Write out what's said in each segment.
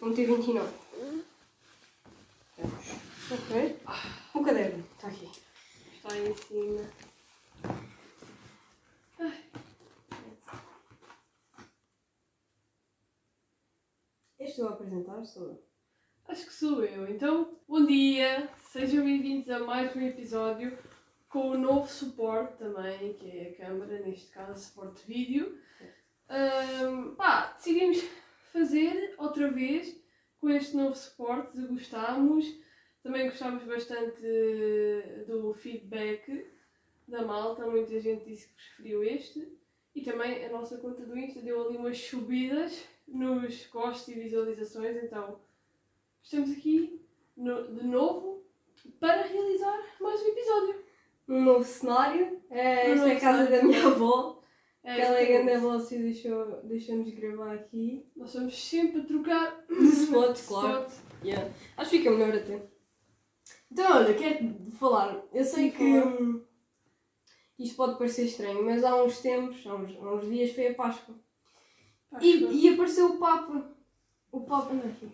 Vou meter 29. Vamos. Ok. O caderno. Está aqui. Está aí em cima. Este eu a apresentar, sou eu. Acho que sou eu. Então, bom dia, sejam bem-vindos a mais um episódio com o novo suporte também, que é a câmera, neste caso, suporte vídeo. Ahm, pá, decidimos fazer outra vez com este novo suporte, gostámos. Também gostámos bastante do feedback da malta, muita gente disse que preferiu este. E também a nossa conta do Insta deu ali umas subidas nos gostos e visualizações, então estamos aqui no- de novo para realizar mais um episódio. Um novo cenário. É, esta é a novo casa cenário. da minha avó. É, que ela é grande e deixou, deixou-nos gravar aqui. Nós vamos sempre a trocar De spot, claro. spot. Yeah. Acho que fica melhor até. Então, olha, quero falar. Eu sei Sim, que hum, isto pode parecer estranho, mas há uns tempos, há uns, há uns dias, foi a Páscoa. Pá, E, e apareceu o Papa. O Papa. Anda aqui.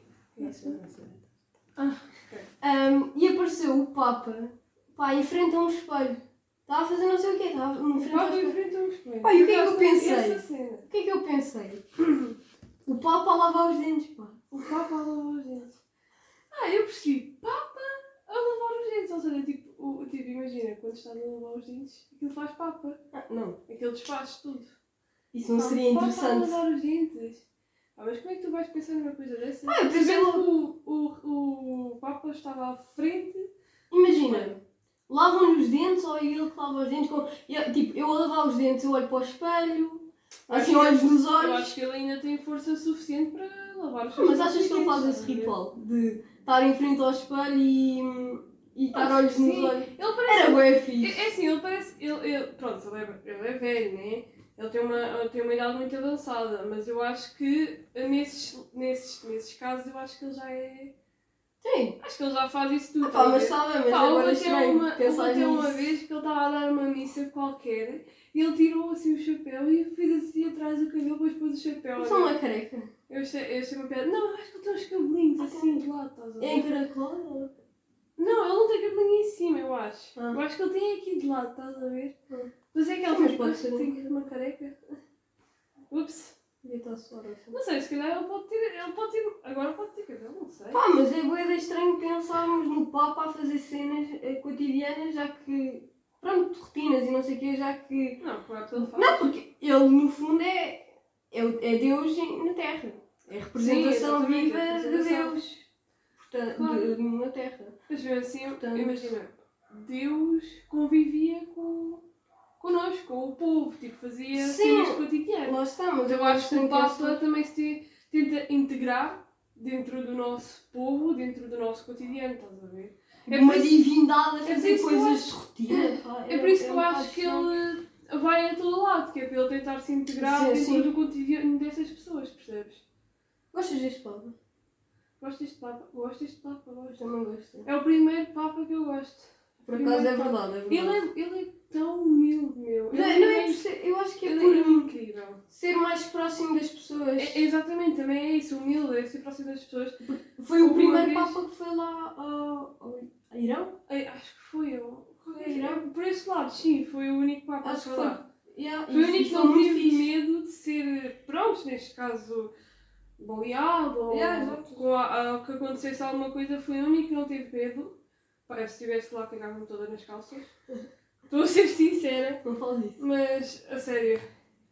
Ah, ok. Hum, e apareceu o Papa pá, em frente a um espelho. Estava a fazer não sei o quê, estava em frente ao Pá, espelho. um. Pá, e o que é que eu pensei? O que é que eu pensei? O Papa a lavar os dentes, pá. O Papa a lavar os dentes. Ah, eu percebi. Papa a lavar os dentes. Ou seja, tipo, o, tipo imagina, quando estás a lavar os dentes, aquilo faz Papa. Ah, não, Aquilo desfaz tudo. isso não Pá, seria Papa a interessante. lavar os dentes. Ah, mas como é que tu vais pensar numa coisa dessa? Ah, eu pensei que o, o, o Papa estava à frente. Imagina, lavam-lhe os dentes ou é ele que lava os dentes? Com... eu, tipo, eu a lavar os dentes, eu olho para o espelho, assim, Acho olhos nos Eu olhos. acho que ele ainda tem força suficiente para lavar os seus Mas achas que ele faz dentes, esse ritual de estar em frente ao espelho e, e estar olhos que nos sim. olhos? Ele parece. Era bué É, fixe. é assim, ele parece. Ele, ele, pronto, ele é, ele é velho, né? Ele tem, uma, ele tem uma idade muito avançada, mas eu acho que nesses, nesses, nesses casos eu acho que ele já é. Acho que ele já faz isso tudo. Ah, pá, mas está bem, mas Pá, agora é até uma, até uma vez que ele estava a dar uma missa qualquer e ele tirou assim o chapéu e fez assim atrás do cabelo, depois pôs o chapéu. Não é careca. Eu achei, eu achei uma piada. Não, acho que ele tem uns cabelinhos Ah, assim de lado, estás a ver? É encaracolado? Não, ele não tem cabelinho em cima, eu acho. Ah. Eu acho que ele tem aqui de lado, estás a ver? Ah. Mas é que ele tem, tem uma careca. Ups. A assim. Não sei, se calhar ele pode ter. Ele pode ter. Agora pode ter cabelo, não sei. Pá, mas é de estranho pensarmos no Papa a fazer cenas eh, cotidianas, já que. Pronto, rotinas e não sei o quê, já que. Não, claro que ele faz. Não, porque ele no fundo é. É, é Deus em- na Terra. É a representação exatamente, viva a de representação. Deus. Portanto, Claro. de, na Terra. Mas mesmo assim, Portanto- imagina, Deus convivia com. Connosco, com o povo, tipo, fazia Sim. cenas cotidianas. Lá está, mas Mas eu acho que o Papa também se te- tenta integrar dentro do nosso povo, dentro do nosso cotidiano, estás a ver? É uma divindade a é fazer que eu coisas de rotina. pá, É por isso que um eu acho que ele vai a todo lado, que é para ele tentar se integrar Sim, dentro do cotidiano dessas pessoas, percebes? Gostas deste Papa? Gosto deste Papa, gosto deste Papa, gosto. Também gosto. É o primeiro Papa que eu gosto. Por acaso é Primeiro verdade, é Ele verdade. é, ele é tão humilde, meu. Não, Ele é- não é é, por ser- eu acho que é ele por é incrível. ser mais próximo das pessoas. É, exatamente, também é isso, humilde, é ser próximo das pessoas. Foi o Uma primeiro vez- Papa que foi lá ao, ao a Irão? Ai, acho que foi eu. Foi Irão? Por esse lado, sim, foi o único Papa Acho que foi lá. Yeah, Foi o único que não teve medo de ser, pronto, neste caso, baleado ou Yeah, exato. que acontecesse alguma coisa, foi o único que não teve medo. Pá, se estivesse lá, cagava-me toda nas calças. Estou a ser sincera, Não falo disso. mas a sério,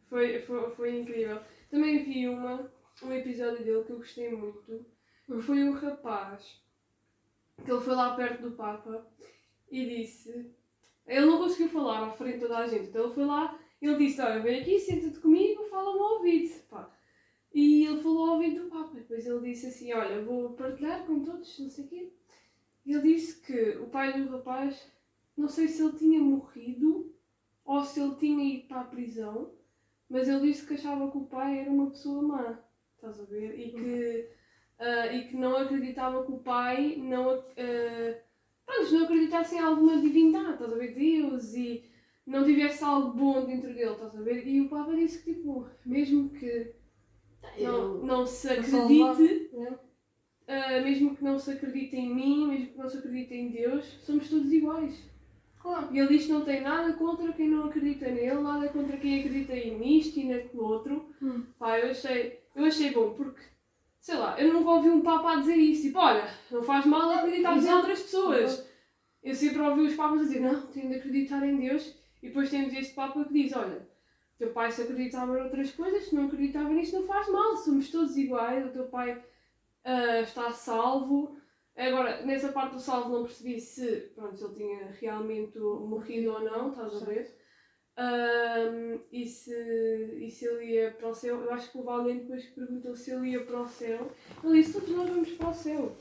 foi, foi, foi incrível. Também vi uma, um episódio dele que eu gostei muito, foi o rapaz que ele foi lá perto do Papa e disse. Ele não conseguiu falar à frente de toda a gente, então ele foi lá ele disse: Olha, vem aqui, senta-te comigo, fala-me ao ouvido. Pá. E ele falou ao ouvido do Papa. Depois ele disse assim: Olha, vou partilhar com todos, não sei o quê. Ele disse que o pai do rapaz, não sei se ele tinha morrido ou se ele tinha ido para a prisão, mas ele disse que achava que o pai era uma pessoa má. Estás a ver? E que, ah, e que não acreditava que o pai não, ah, pronto, não acreditasse em alguma divindade, estás a ver? Deus e não tivesse algo bom dentro dele, estás a ver? E o Papa disse que, tipo, mesmo que não, não se acredite, né? Ah, mesmo que não se acredite em mim, mesmo que não se acredite em Deus, somos todos iguais. Claro. E ele diz que não tem nada contra quem não acredita nele, nada contra quem acredita em nisto e naquilo outro. Hum. Pá, eu achei, eu achei bom, porque, sei lá, eu nunca ouvi um Papa a dizer isso. Tipo, olha, não faz mal acreditar em outras pessoas. Eu sempre ouvi os Papas a dizer, não, tenho de acreditar em Deus. E depois temos este Papa que diz, olha, teu pai se acreditava em outras coisas, se não acreditava nisto, não faz mal, somos todos iguais, o teu pai ah, está salvo. Agora, nessa parte do salvo não percebi se, pronto, se ele tinha realmente morrido ou não, estás a ver? Ahm, e, se, e se ele ia para o céu, eu acho que o Valente depois perguntou se ele ia para o céu, ele disse, todos nós vamos para o céu.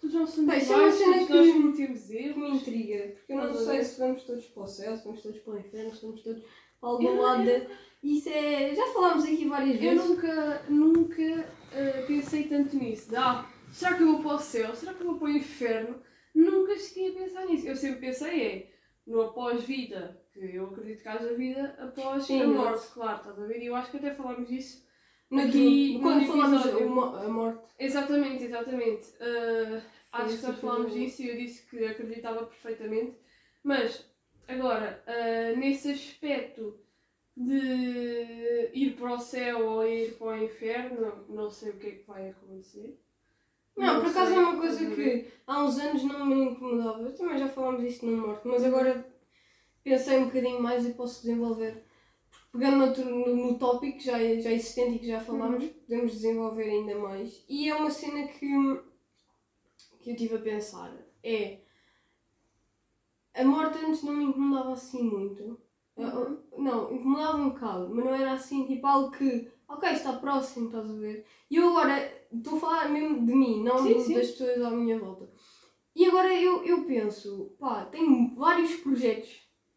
Todos nós somos isso é iguais, todos que- nós cometemos que me erros. intriga, porque eu não sei ver? se vamos todos para o céu, se vamos todos para o inferno, se vamos todos para algum Eu- lado. de- Isso é. Já falámos aqui várias Eu vezes. nunca, nunca ah, pensei tanto nisso. Ah, será que eu vou para o céu? Será que eu vou para o inferno? Nunca cheguei a pensar nisso. Eu sempre pensei é no após-vida, que eu acredito que haja vida após Sim, a morte, claro, estás a ver? E eu acho que até falámos disso. No- aqui quando falámos a, mo- a morte. Exatamente, exatamente. Ah, acho que esse nós falámos episódio. disso e eu disse que acreditava perfeitamente. Mas, agora, ah, nesse aspecto de ir para o céu ou ir para o inferno, não sei o que é que vai acontecer. Não, por acaso é uma coisa ver? que há uns anos não me incomodava. Também já falámos disso na morte, mas agora pensei um bocadinho mais e posso desenvolver. Pegando no, no, no tópico já, já existente e que já falámos, Uhum. podemos desenvolver ainda mais. E é uma cena que, que eu estive a pensar. É. A morte antes não me incomodava assim muito. Uhum. Não, incomodava um bocado, mas não era assim tipo algo que, ok, está próximo, estás a ver? E eu agora estou a falar mesmo de mim, não Sim, sim. das pessoas à minha volta. E agora eu, eu penso, pá, tenho vários projetos,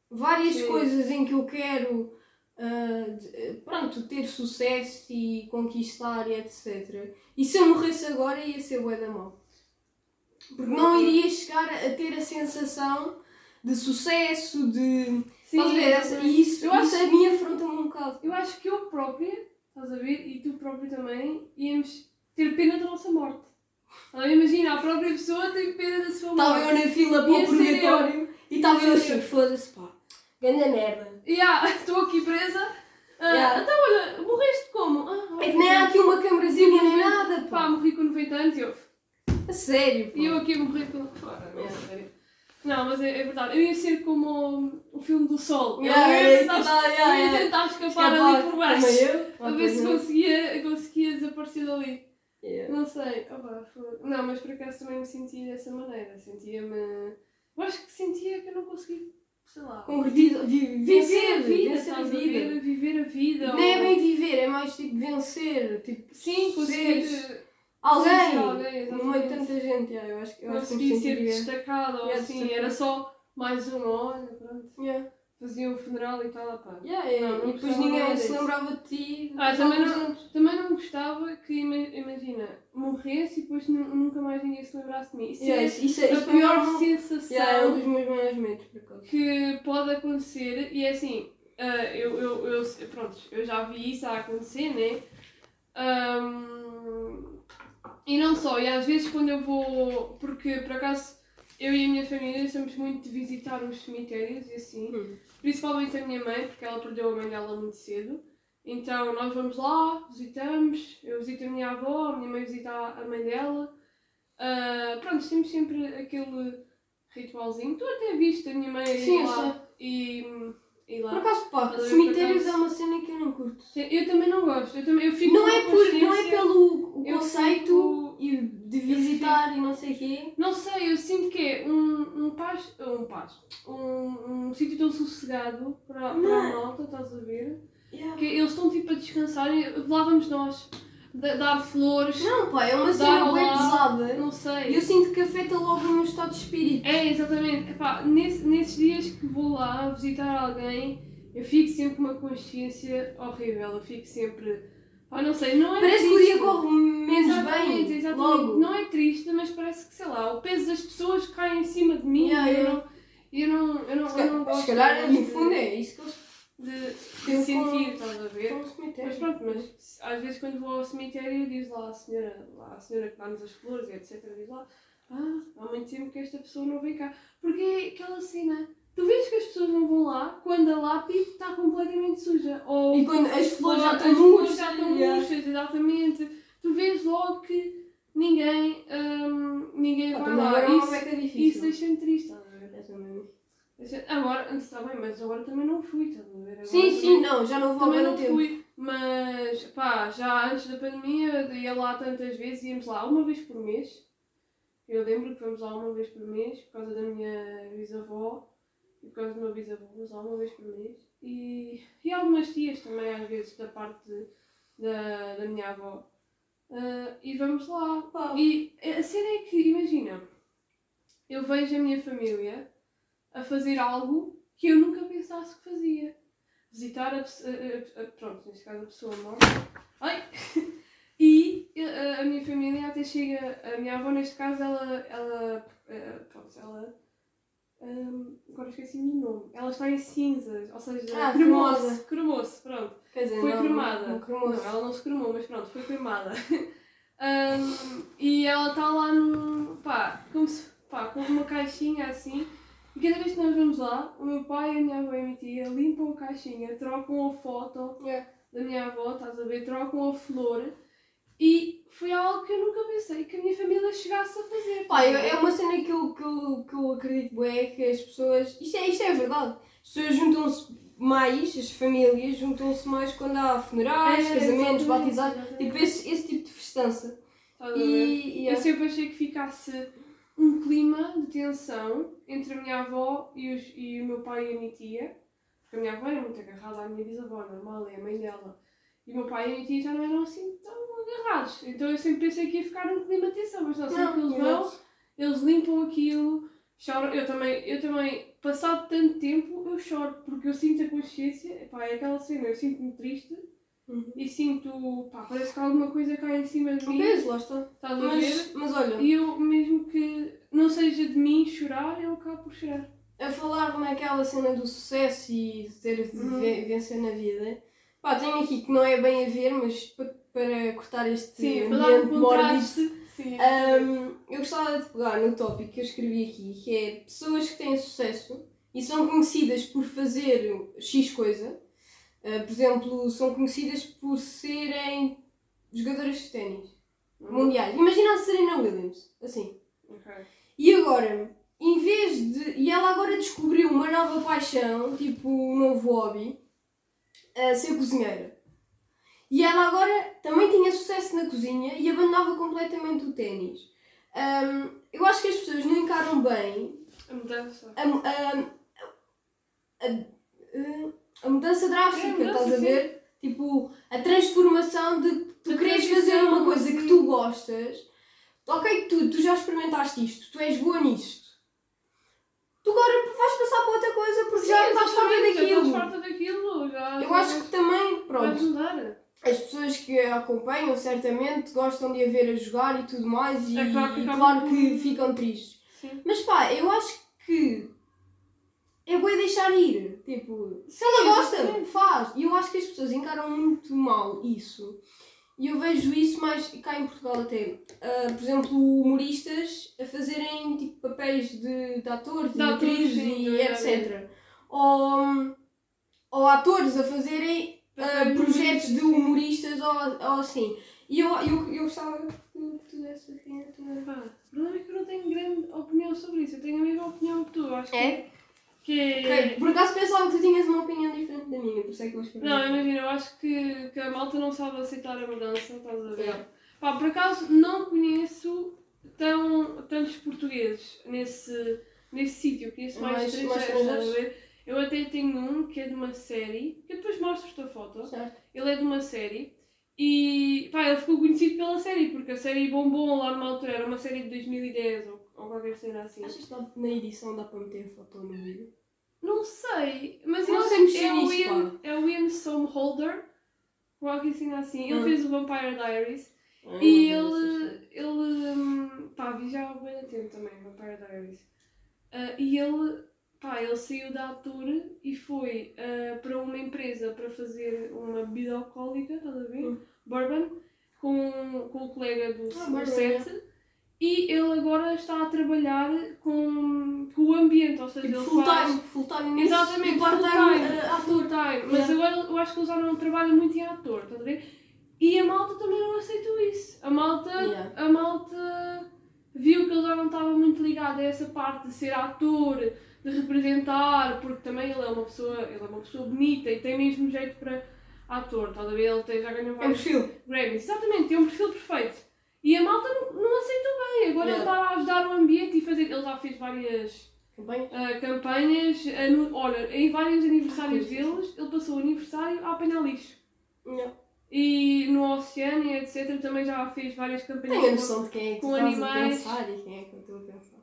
várias Sim. coisas em que eu quero, ah, de- pronto, ter sucesso e conquistar e etc. E se eu morresse agora ia ser bué da mal. Porque não iria chegar a ter a sensação de sucesso, de Sim, Estás a ver? Essa- exatamente. E isso, eu, isso acho, a mim afronta-me um bocado. eu acho que eu própria, estás a ver, e tu próprio também, íamos ter pena da nossa morte. Estás a ver? Imagina, a própria pessoa tem pena da sua Estava morte. eu na fila para o purgatório e estava eu assim, foda-se pá, ganda merda. Yeah, estou aqui presa. Ah, Yeah. Então, olha, morreste como? Ah, É que nem há aqui uma câmerazinha nem nada, Pá, pá. morri com 90 anos e eu. A sério, pá. E eu aqui a morrer com. Fora, não, sério. Não, mas é, é verdade. Eu ia ser como o, o filme do Sol. Eu Yeah, ia era isso tentar, que eu eu yeah, ia yeah. tentar escapar, Escapar, ali por baixo. eu. A ver se conseguia, conseguia desaparecer dali. Yeah. Não sei. Opa, Não, mas por acaso também me sentia dessa maneira. Sentia-me. Eu acho que sentia que eu não conseguia, sei lá. Convertido, vi- Viver vencer, a vida, vencer a vida. ver? Viver a vida. Nem é ou- bem viver, é mais tipo vencer, tipo Sim, conseguir. seres alguém, alguém, no meio de exatamente. tanta gente. yeah, eu acho, que- eu acho que me ser destacado ou Yeah, assim, destacado. era só mais um, olha, pronto, Yeah. fazia um funeral e tal, pá. Yeah, yeah. Não, não e depois ninguém se lembrava de ti. Ah, também não-. Também não gostava que, ima- imagina, morresse e depois nu- nunca mais ninguém se lembrasse de mim. Isso Yeah, é isso, isso, é- a isso pior é um- sensação Yeah, é um dos meus maiores medos, por acaso. que pode acontecer e é assim, ah, eu, eu, eu, pronto, eu já vi isso a acontecer, né? Ahm, e não só, e às vezes quando eu vou, porque por acaso eu e a minha família somos muito de visitar os cemitérios e assim, Hum. principalmente a minha mãe, porque ela perdeu a mãe dela muito cedo. Então nós vamos lá, visitamos, eu visito a minha avó, a minha mãe visita a a mãe dela. Ah, pronto, temos sempre aquele ritualzinho. Tu até viste a minha mãe Sim, lá e, Por lá. acaso, pá, a cemitérios por é uma cena que eu não curto. Eu também não gosto, eu, também, eu fico Não com é, a por, não é consciência- pelo o eu conceito e de visitar e não sei o quê. Não sei, eu sinto que é um, um paz, um paz, um, um sítio tão sossegado para, para a Não. malta, estás a ver? Que eles estão tipo a descansar e lá vamos nós dar flores, Não, pá, é uma cena bem lá. pesada. não E sei. eu sinto que afeta logo o meu estado de espírito. É, exatamente. Epá, nesse, nesses dias que vou lá visitar alguém, eu fico sempre com uma consciência horrível. Eu fico sempre. Pá, não sei, não é Parece que o triste. dia corre menos Exatamente, bem. exatamente. Logo. Não é triste, mas parece que, sei lá, o peso das pessoas cai em cima de mim Yeah, e eu yeah. não. Eu não, eu não, Se eu não gosto se calhar, no fundo, é isso que eles de um sentir, estás a ver? Mas pronto, mas às vezes quando vou ao cemitério diz lá a senhora, lá a senhora que dá-nos as flores e etc. Diz lá, ah, há muito tempo que esta pessoa não vem cá. Porque é aquela cena. Tu vês que as pessoas não vão lá quando a lápide está completamente suja. Ou E quando as flores já estão murchas. já estão murchas, exatamente. Tu vês logo que ninguém, hum, ninguém Ah, vai lá. é Isso, beca isso deixa-me triste, estás a ver? É. Agora, antes está bem, mas agora também não fui, estás a ver? Agora Sim, também- sim, não, já não vou também não tempo. fui, mas pá, já antes da pandemia eu ia lá tantas vezes, íamos lá uma vez por mês. Eu lembro que fomos lá uma vez por mês por causa da minha bisavó e por causa do meu bisavô, vamos lá uma vez por mês. E, e algumas tias também, às vezes, da parte de- da, da minha avó. Ah, e vamos lá. Pá, E a cena é que, imagina, eu vejo a minha família a fazer algo que eu nunca pensasse que fazia. Visitar a, a- a- a- pronto, neste caso a pessoa morta. Ai! E a, a minha família até chega, a minha avó neste caso, ela, ela, eh, pronto, ela, hum, agora esqueci-me do nome, ela está em cinzas, ou seja, Ah, cremou-se, cremou-se, pronto. Quer dizer, Foi não, cremada. Não. Não, ela não se cremou, mas pronto, foi cremada. Ahm, e ela está lá num. pá, como se, pá, com uma caixinha assim. E cada vez que nós vamos lá, o meu pai, a minha avó e a minha tia limpam a caixinha, trocam a foto Yeah. da minha avó, estás a ver? Trocam a flor. E foi algo que eu nunca pensei que a minha família chegasse a fazer. Pá, é uma cena que eu, que eu, que eu acredito bem, que as pessoas. Isto é, isto é verdade. As pessoas juntam-se mais, as famílias juntam-se mais quando há funerais, É, casamentos, batizados. Tipo, esse, esse tipo de festança. Ver? E. e Eu sempre achei que ficasse um clima de tensão entre a minha avó e, os- e o meu pai e a minha tia. Porque a minha avó era muito agarrada à minha bisavó, normal, é a mãe dela. E o meu pai e a minha tia já não eram assim tão agarrados. Então eu sempre pensei que ia ficar um clima de tensão, mas não, sempre que eles vão, eles limpam aquilo, choram. Eu também, eu também, passado tanto tempo, eu choro, porque eu sinto a consciência, epá, é aquela cena, eu sinto-me triste Uhum. e sinto, pá, parece que alguma coisa cai em cima de Um mim. peso, lá está. Estás a ver? Mas, mas olha, E eu, mesmo que não seja de mim chorar, eu acabo por chorar. a falar naquela cena do sucesso e ter de Uhum. ve- vencer na vida, pá, tenho aqui que não é bem a ver, mas pa- para cortar este Sim, para um ambiente mórbido. Sim. Ahm, eu gostava de pegar no tópico que eu escrevi aqui, que é pessoas que têm sucesso e são conhecidas por fazer X coisa. Ah, por exemplo, são conhecidas por serem jogadoras de ténis mundiais. Imagina a Serena Williams, assim. Ok. E agora, em vez de. E ela agora descobriu uma nova paixão, tipo um novo hobby, a ser cozinheira. E ela agora também tinha sucesso na cozinha e abandonava completamente o ténis. Ahm, eu acho que as pessoas não encaram bem A mudança. a, mu- a- a- a mudança drástica, É, estás a ver? Tipo, a transformação de tu queres fazer uma coisa sim. que tu gostas. Ok, tu, tu já experimentaste isto, tu és boa nisto. Tu agora vais passar para outra coisa porque já estás farta exatamente, Já daquilo. estás daquilo. Já, Eu acho que também, pronto, mudar. as pessoas que a acompanham certamente gostam de a ver a jogar e tudo mais e, É claro que e claro que ficam tristes. Sim. Mas pá, eu acho que é bom deixar ir. Tipo, se ela gosta, faz. E eu acho que as pessoas encaram muito mal isso. E eu vejo isso mais cá em Portugal até. Ah, por exemplo, humoristas a fazerem tipo, papéis de, de atores, de, atrizes e é etc. Ou, ou atores a fazerem Papéis projetos de humoristas, humoristas ou, ou assim. E eu, eu, eu gostava que tu desse assim a tua. Pá, o problema é que eu não tenho grande opinião sobre isso. Eu tenho a mesma opinião que tu. Acho É? que, que é. Ok, Por acaso pensava que tu tinhas uma opinião diferente da minha, por isso é que eu escrevi. Não, imagina, eu acho que, que a malta não sabe aceitar a mudança, estás a ver? É. Pá, por acaso não conheço tão, tantos portugueses nesse, nesse sítio, conheço mais, Mais- mais estrangeiros, estás a ver? Eu até tenho um que é de uma série, que eu depois mostro-te a foto. Certo. Ele é de uma série e pá, ele ficou conhecido pela série, porque a série bombou lá numa altura, era uma série de 2010 ou, ou qualquer cena assim. Achas que na edição dá para meter a foto no vídeo? Não sei, mas Não eu sei mexer é nisso, Ian, é o Ian Somerhalder, qualquer cena assim. Ele Hum. fez o Vampire Diaries Ah, e ele, ele, pá, vi já há bem tempo também, Vampire Diaries. Ah, e ele, pá, ele saiu da ator e foi ah, para uma empresa para fazer uma bebida alcoólica, estás a ver? Hum. Bourbon, com, com o colega do, Ah, set. E ele agora está a trabalhar com, com o ambiente, ou seja, Tipo, ele full faz... time, full time Exatamente, e full time, uh, full time. Mas Yeah. agora eu acho que eles já não trabalham muito em ator, estás a ver? E a malta também não aceitou isso. A malta, Yeah. a malta viu que ele já não estava muito ligado a essa parte de ser ator, de representar, porque também ele é uma pessoa, ele é uma pessoa bonita e tem mesmo jeito para ator, estás a ver? Ele tem, já ganhou É um vários perfil. Grammys. Exatamente, tem um perfil perfeito. E a malta não, não aceitou bem. Agora ele Yeah. está a ajudar o ambiente e fazer. Ele já fez várias ah, campanhas. ah, no- olha, em vários aniversários Coisas. deles, ele passou o aniversário a apanhar lixo. Yeah. E no oceano e etc. também já fez várias campanhas. Tenho a noção de quem é que com estás animais. a pensar e quem é que eu estou a pensar.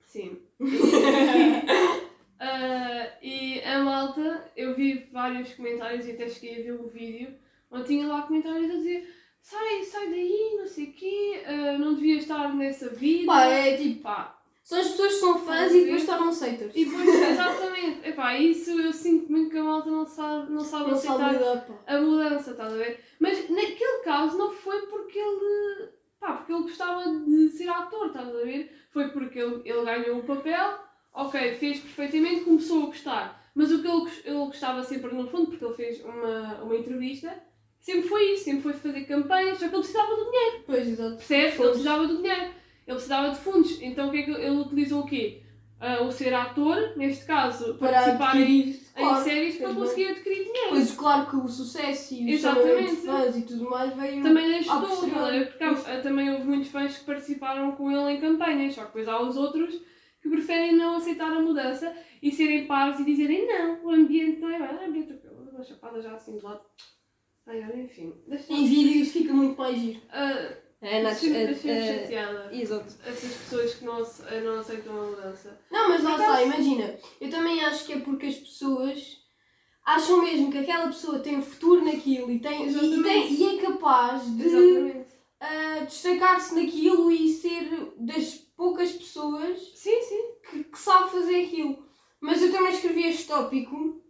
Sim. Ah, e a malta, eu vi vários comentários e até cheguei a ver um vídeo onde tinha lá comentários a dizer sai, sai daí, não sei o quê, ah, não devia estar nessa vida. Pá, é tipo, Pá, são as pessoas que são fãs e depois tornam haters. E depois, exatamente, epá, isso eu sinto muito que a malta não sabe, não sabe Não aceitar lidar, a mudança, estás a ver? Mas naquele caso não foi porque ele, pá, porque ele gostava de ser ator, estás a ver? Foi porque ele, ele ganhou o papel, ok, fez perfeitamente, começou a gostar. Mas o que ele, ele gostava sempre no fundo, porque ele fez uma, uma entrevista, sempre foi isso, sempre foi fazer campanhas, só que ele precisava do dinheiro. Pois, exato. Percebes? Ele precisava do dinheiro. Ele precisava de fundos. Então o que é que ele utilizou o quê? Ah, o ser ator, neste caso, Para participar em, adquirir, em claro, séries para fez bem. conseguir adquirir dinheiro. Pois, claro que o sucesso e o Exatamente. chamamento de fãs e tudo mais veio... Também ajudou, ver? porque há- ah, também houve muitos fãs que participaram com ele em campanhas, só que depois há os outros que preferem não aceitar a mudança e serem pares e dizerem não, o ambiente não é bem, o ambiente é uma chapada já assim de lado. Ai, olha, enfim. Em vídeos fica muito mais giro. Ah, É, na- é- deixa é- chateada. Exato. Essas pessoas que não, ace- não aceitam a mudança. Não, mas lá está, imagina. Eu também acho que é porque as pessoas acham mesmo que aquela pessoa tem um futuro naquilo e, tem, e, tem, e é capaz de ah, destacar-se naquilo e ser das poucas pessoas Sim, sim. que, que sabe fazer aquilo. Mas eu também escrevi este tópico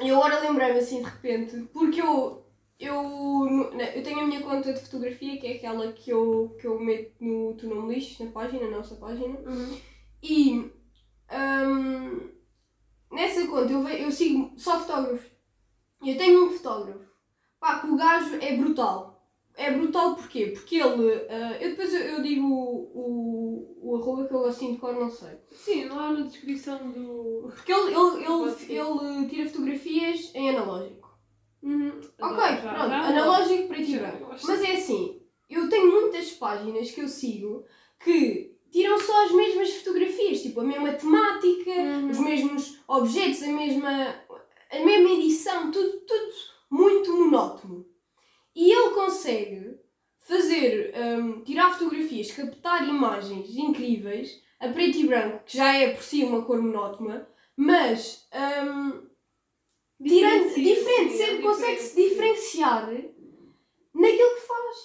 e agora lembrei-me assim de repente, porque eu, eu, eu tenho a minha conta de fotografia, que é aquela que eu, que eu meto no Tu Não Me Lixes, na página, na nossa página. E hum, nessa conta eu, eu sigo só fotógrafos. Eu tenho um fotógrafo. Pá, que o gajo é brutal. É brutal porquê? Porque ele. ah, eu depois eu, eu digo o, o, o arroba que eu assim de cor não sei. Sim, lá na descrição do. Porque ele, ele, ele, ele tira fotografias em analógico. Uhum. Ok, Já- pronto, analógico e branco. gosto. Mas é assim, eu tenho muitas páginas que eu sigo que tiram só as mesmas fotografias, tipo a mesma temática, Uhum. os mesmos objetos, a mesma, a mesma edição, tudo, tudo muito monótono. E ele consegue fazer, hum, tirar fotografias, captar imagens incríveis, a preto e branco, que já é por si uma cor monótona, mas hum, tirando, diferente, sim, sempre é consegue-se diferenciar naquilo que faz.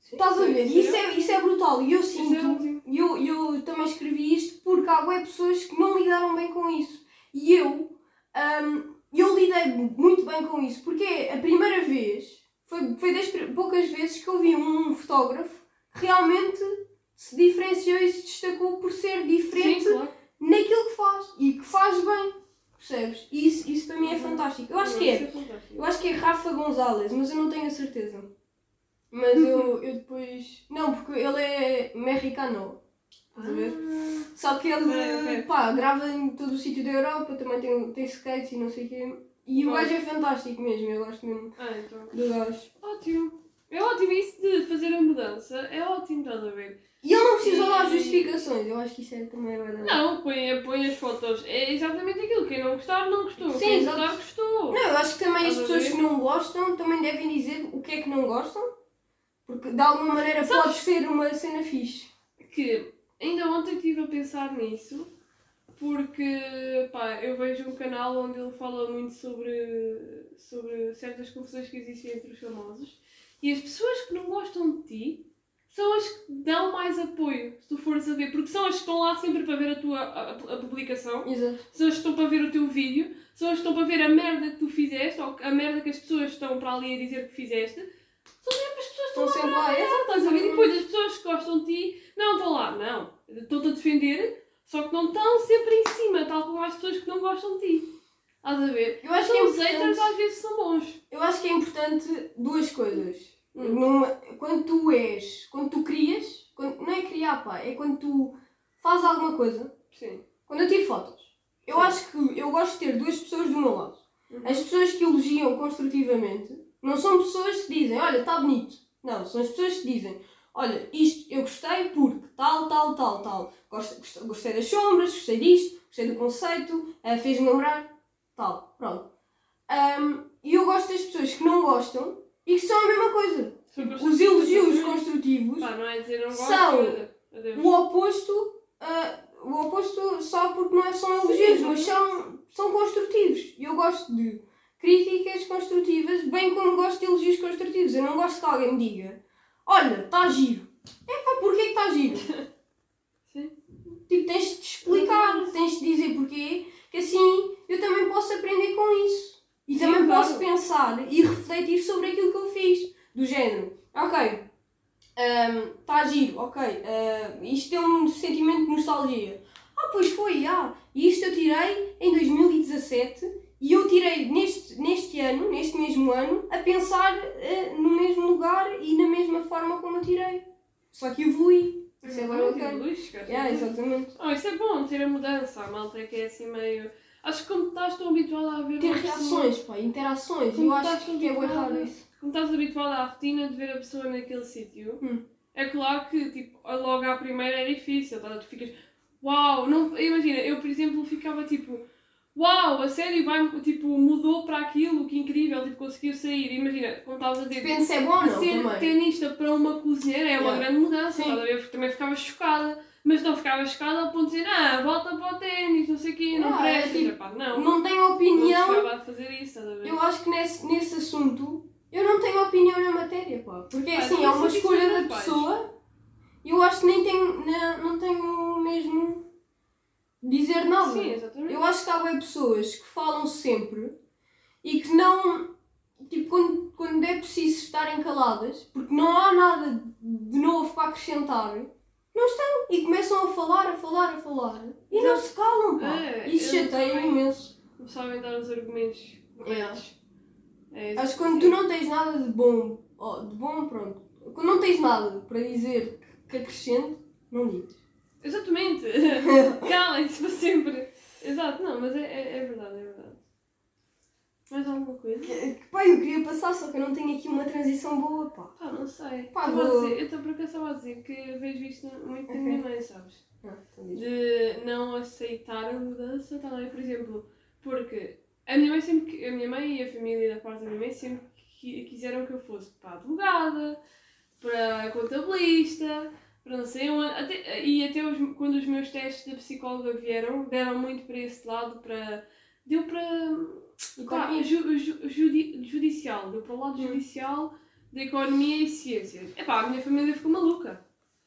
Sim, Estás a ver? sim. Isso é, isso é brutal. E eu é sinto, eu, eu também escrevi isto porque há bué pessoas que não lidaram bem com isso. E eu, hum, eu lidei muito bem com isso, porque é a primeira vez, foi, foi das poucas vezes que eu vi um fotógrafo que realmente se diferenciou e se destacou por ser diferente Sim, claro. naquilo que faz e que faz bem. Percebes? E isso, isso para mim é Uhum. fantástico. Eu acho que é. fantástico. Eu acho que é Rafa Gonzalez, mas eu não tenho a certeza. Mas eu, eu depois. Não, porque ele é mexicano. Estás a ver? Ah, Só que ele pá, grava em todo o sítio da Europa, também tem, tem skates e não sei o quê. E o gajo é fantástico mesmo, eu gosto mesmo Ah, então. do gajo. Ótimo. É ótimo isso de fazer a mudança. É ótimo, estás a ver? E ele não precisa dar justificações, eu acho que isso é também é verdade. Não, põe, põe as fotos. É exatamente aquilo. Quem não gostar, não gostou. Sim, Quem exato. gostar, gostou. Não, eu acho que também as Estás a pessoas ver? que não gostam também devem dizer o que é que não gostam. Porque de alguma maneira Sabes- pode ser uma cena fixe. que ainda ontem estive a pensar nisso porque pá, eu vejo um canal onde ele fala muito sobre, sobre certas confusões que existem entre os famosos e as pessoas que não gostam de ti são as que dão mais apoio, se tu fores a ver, porque são as que estão lá sempre para ver a tua a, a- publicação, Exato. são as que estão para ver o teu vídeo, são as que estão para ver a merda que tu fizeste, ou a merda que as pessoas estão para ali a dizer que fizeste. São sempre as pessoas que Estão estão lá, lá, estás a ver? E depois as pessoas que gostam de ti, não estão lá, não. Estão-te a defender, só que não estão sempre em cima, tal como as pessoas que não gostam de ti. Estás a ver? Eu acho que é os haters às vezes são bons. eu acho que é importante duas coisas. Hum. Numa, quando tu és, quando tu crias, quando- não é criar, pá, é quando tu fazes alguma coisa. Sim. Quando eu tiro fotos, eu Sim. acho que eu gosto de ter duas pessoas do meu lado. Uhum. As pessoas que elogiam construtivamente não são pessoas que dizem, olha, está bonito. Não, são as pessoas que dizem, olha, isto eu gostei porque tal, tal, tal, tal. Gosto- Gostei das sombras, gostei disto, gostei do conceito, eh, fez-me lembrar, tal, pronto. E eu gosto das pessoas que não gostam e que são a mesma coisa. Os elogios construtivos, Pá, não é dizer não gosto. São o oposto, ah, o oposto só porque não é só elogios, mas são, são construtivos. E eu gosto de críticas construtivas, bem como gosto de elogios construtivos. Eu não gosto que alguém me diga, olha, está giro. Epá, porquê que está giro? Sim. Tipo, tens de explicar, tens de dizer porquê, que assim eu também posso aprender com isso. E Sim, também claro. posso pensar e refletir sobre aquilo que eu fiz. Do género, ok, está giro, ok, ah, isto é um sentimento de nostalgia. Ah, pois foi, ah, e isto eu tirei em 2017 e eu tirei neste, neste ano, neste mesmo ano, a pensar ah, no mesmo lugar e na mesma forma como eu tirei. Só que evolui. Isso é bacana. Yeah, exatamente. Oh, isso é bom, ter a mudança. A malta é que é assim meio. Acho que como estás tão habituada a ver. Ter uma pessoa- reações, pá, interações. Como Eu acho que é bem raro isso. Como estás habituada à rotina de ver a pessoa naquele sítio, Hum. é claro que tipo, logo à primeira é difícil. Tá? Tu ficas. Uau! Não... Imagina, eu por exemplo ficava tipo. Uau, a sério, vai, tipo, mudou para aquilo, que incrível, tipo, conseguiu sair. Imagina, como estavas a dizer, Depende se é bom ou não ser também. tenista para uma cozinheira é uma Yeah. grande mudança, Sim. ver? Porque também ficava chocada. Mas não ficava chocada ao ponto de dizer, ah, volta para o ténis, não sei o quê, não Ah, é presta. tipo, Epá, não, Não tenho não opinião. chegava a fazer isso, a? Eu acho que nesse, nesse assunto eu não tenho opinião na matéria, pá. Porque Ah, assim, é uma escolha os da pessoa e eu acho que nem tenho, não, não tenho mesmo dizer nada. Sim, exatamente. Eu acho que há bem pessoas que falam sempre e que não. Tipo, quando, quando é preciso estarem caladas, porque não há nada de novo para acrescentar, não estão. E começam a falar, a falar, a falar. E não se calam, pá. É, Isso eu chateia imenso. Não sabem dar os argumentos corretos. É, Acho que quando tu não tens nada de bom, ó, de bom, pronto. Quando não tens nada para dizer que acrescente, não digas. Exatamente! Calem-se para sempre! Exato, não, mas é, é, é verdade, é verdade. Mais alguma coisa? Que- Pá, eu queria passar, só que eu não tenho aqui uma transição boa, pá. Pá, não sei. Pá, a vou- dizer, eu estou por acaso estava a dizer que vejo isto muito Ok. na minha mãe, sabes? Ah, então de não aceitar a mudança, tá bem? Por exemplo, porque a minha mãe sempre, a minha mãe e a família da parte da minha mãe sempre qui- quiseram que eu fosse para advogada, para contabilista, para não sei onde, até, e até os- quando os meus testes da psicóloga vieram, deram muito para esse lado, para, deu para, pá, Economia. ju, ju- judi- judicial, deu para o lado Hum. judicial da economia e ciências. Epá, a minha família ficou maluca.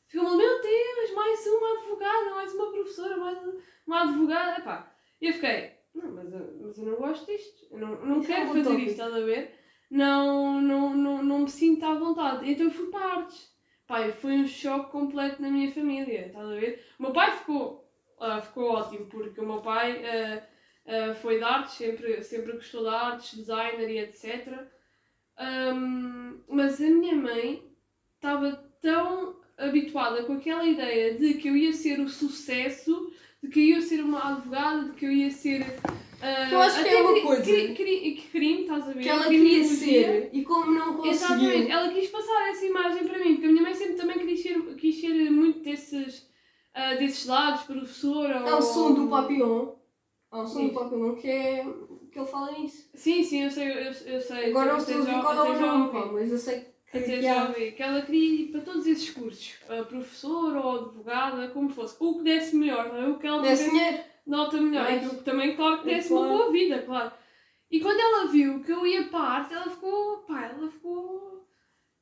Ficou maluca, meu Deus, mais uma advogada, mais uma professora, mais uma advogada. Epá, e eu fiquei, não, mas eu, mas eu não gosto disto, eu não, não Isso é quero bom fazer tópico. isto, estás a ver? Não, não, não, não me sinto à vontade. Então eu fui para artes. Pai, foi um choque completo na minha família, estás a ver? O meu pai ficou, ah, ficou ótimo, porque o meu pai ah, ah, foi de artes, sempre, sempre gostou de artes, designer e etc. Ahm, mas a minha mãe estava tão habituada com aquela ideia de que eu ia ser o sucesso, de que eu ia ser uma advogada, de que eu ia ser. ah, Eu acho que é uma coisa cri- cri- que crime, estás a ver? Que ela queria ser e como não Exatamente, conseguiu. ela quis passar essa imagem para mim, porque a minha mãe sempre também quis ser, quis ser muito desses, ah, desses lados, professora. Há um ou... som do Papillon. Há um som Sim. do Papillon que é. que ele fala nisso. Sim, sim, eu sei, eu, eu sei. Agora não ver já- qual é o já nome, ouvi. pá, mas eu sei que, Até que já há. vi que ela queria ir para todos esses cursos, a professora ou advogada, como fosse, o que desse melhor, não é? o que ela Desse dinheiro. nota melhor, Mais. e que também, claro, que desse uma claro. boa vida, claro. E quando ela viu que eu ia para a arte, ela ficou, pá, ela ficou,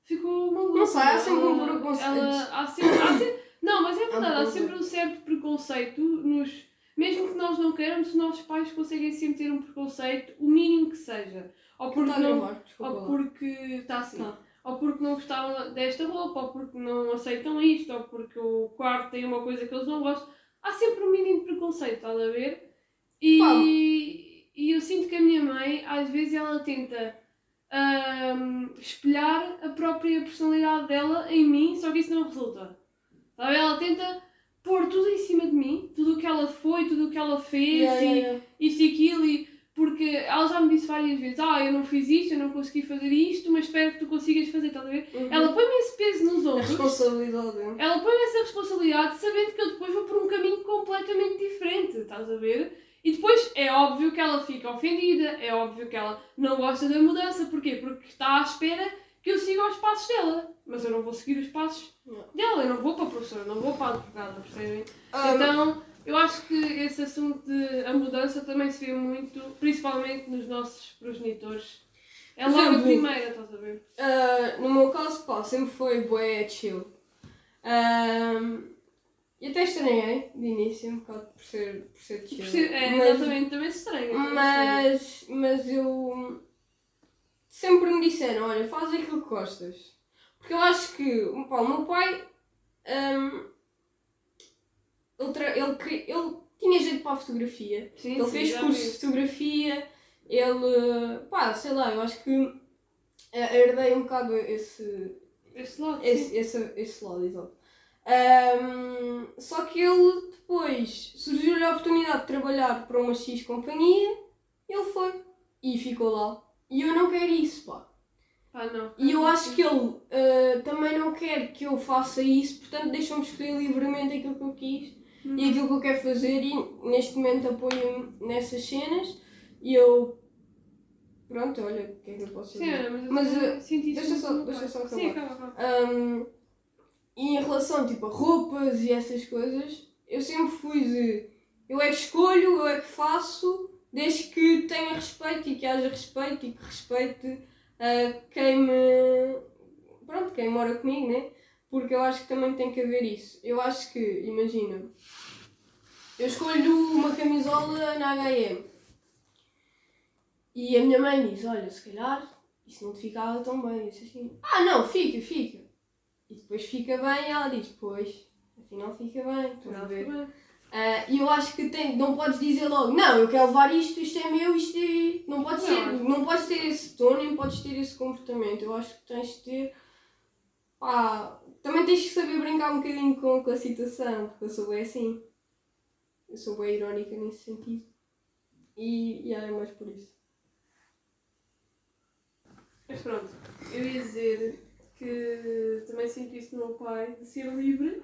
ficou maluca. Não sei, há sempre um preconceito. ela- há sempre, há sempre- não, mas é verdade, há sempre um certo preconceito nos. Mesmo que nós não queiramos, os nossos pais conseguem sempre ter um preconceito, o mínimo que seja. Ou porque não. Ou porque. Está assim. Tá. Ou porque não gostavam desta roupa, ou porque não aceitam isto, ou porque o quarto tem uma coisa que eles não gostam. Há sempre um mínimo preconceito, estás a ver? E, e eu sinto que a minha mãe, às vezes, ela tenta ahm, espelhar a própria personalidade dela em mim, só que isso não resulta. Sabe? Ela tenta pôr tudo em cima de mim, tudo o que ela foi, tudo o que ela fez, Yeah, e, yeah, isto e aquilo, e porque ela já me disse várias vezes: Ah, eu não fiz isto, eu não consegui fazer isto, mas espero que tu consigas fazer, estás a ver? Uhum. Ela põe-me esse peso nos A ombros, responsabilidade. é. ela põe-me essa responsabilidade, sabendo que eu depois vou por um caminho completamente diferente, estás a ver? E depois é óbvio que ela fica ofendida, é óbvio que ela não gosta da mudança, porquê? Porque está à espera que eu siga os passos dela, mas eu não vou seguir os passos Não. dela, eu não vou para a professora, não vou para a advogada, percebem? Ah, Então, eu acho que esse assunto de a mudança também se vê muito, principalmente nos nossos progenitores. É logo a exemplo, primeira, estás a ver? ah, no meu caso, pá, sempre foi bué chill. Ahm, e até estranhei de início, um bocado por ser, por ser chill. Por ser- É, Mas- exatamente, também se estranha. Mas, mas eu sempre me disseram, olha, faz aquilo que gostas. Porque eu acho que pá, o meu pai hum, ele, ele, ele tinha jeito para a fotografia. Sim, ele sim, fez curso vi. de fotografia, ele pá, sei lá, eu acho que eh, herdei um bocado esse, Esse lado, esse, esse, esse lado, exato. Ahm, só que ele depois surgiu-lhe a oportunidade de trabalhar para uma X companhia, ele foi e ficou lá. E eu não quero isso, pá. Pá, não. E eu acho que ele ah, também não quer que eu faça isso, portanto deixa-me escolher livremente aquilo que eu quis Uhum. e aquilo que eu quero fazer e neste momento apoio-me nessas cenas e eu. Pronto, olha, o que é que eu posso Sim, fazer? Ana, mas, eu Mas, uh, senti deixa só- deixa só Sim, acabar. acaba, acaba. Um, e em relação tipo, a roupas e essas coisas, eu sempre fui de eu é que escolho, eu é que faço, desde que tenha respeito e que haja respeito e que respeite ah, quem me. Pronto, quem mora comigo, né? Porque eu acho que também tem que haver isso. Eu acho que, imagina, eu escolho uma camisola na HM e a minha mãe diz: Olha, se calhar isso não te ficava tão bem. Eu disse assim: Ah, não, fica, fica. E depois fica bem e ela diz: Pois, afinal fica bem. Estás a ver? bem. Ah, E eu acho que tem, não podes dizer logo: Não, eu quero levar isto, isto é meu, isto é. Não podes, Não, ter, acho- não podes ter esse tom, nem podes ter esse comportamento. Eu acho que tens de ter. Pá, também tens que saber brincar um bocadinho com, com a situação, porque eu sou bem assim. Eu sou bem irónica nesse sentido. E, e é mais por isso. Mas pronto, eu ia dizer que também sinto isso no meu pai, de ser livre,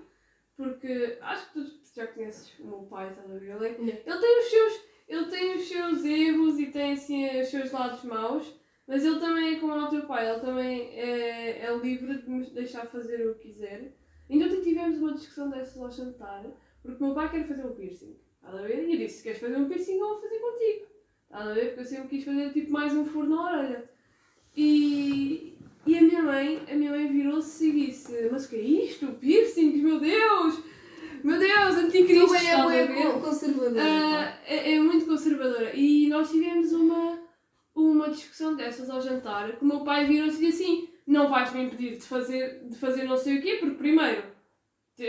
porque acho que tu já conheces o meu pai, estás a ver? Ele, ele tem os seus, ele tem os seus erros e tem assim os seus lados maus, mas ele também é como o teu pai, ele também é, é livre de me deixar fazer o que quiser. Ainda ontem tivemos uma discussão dessas ao jantar, porque o meu pai quer fazer um piercing, estás a ver? E eu disse, se queres fazer um piercing, eu vou fazer contigo. Estás a ver? Porque eu sempre quis fazer tipo mais um furo na orelha. E, e a minha mãe, a minha mãe virou-se e disse, mas o que é isto? Piercing, meu Deus! Meu Deus, anticristo! Tu é, é, conservadora. Ah, é, é muito conservadora. E nós tivemos uma, uma discussão dessas ao jantar, que o meu pai virou-se e disse assim, não vais me impedir de fazer, de fazer não sei o quê, porque primeiro,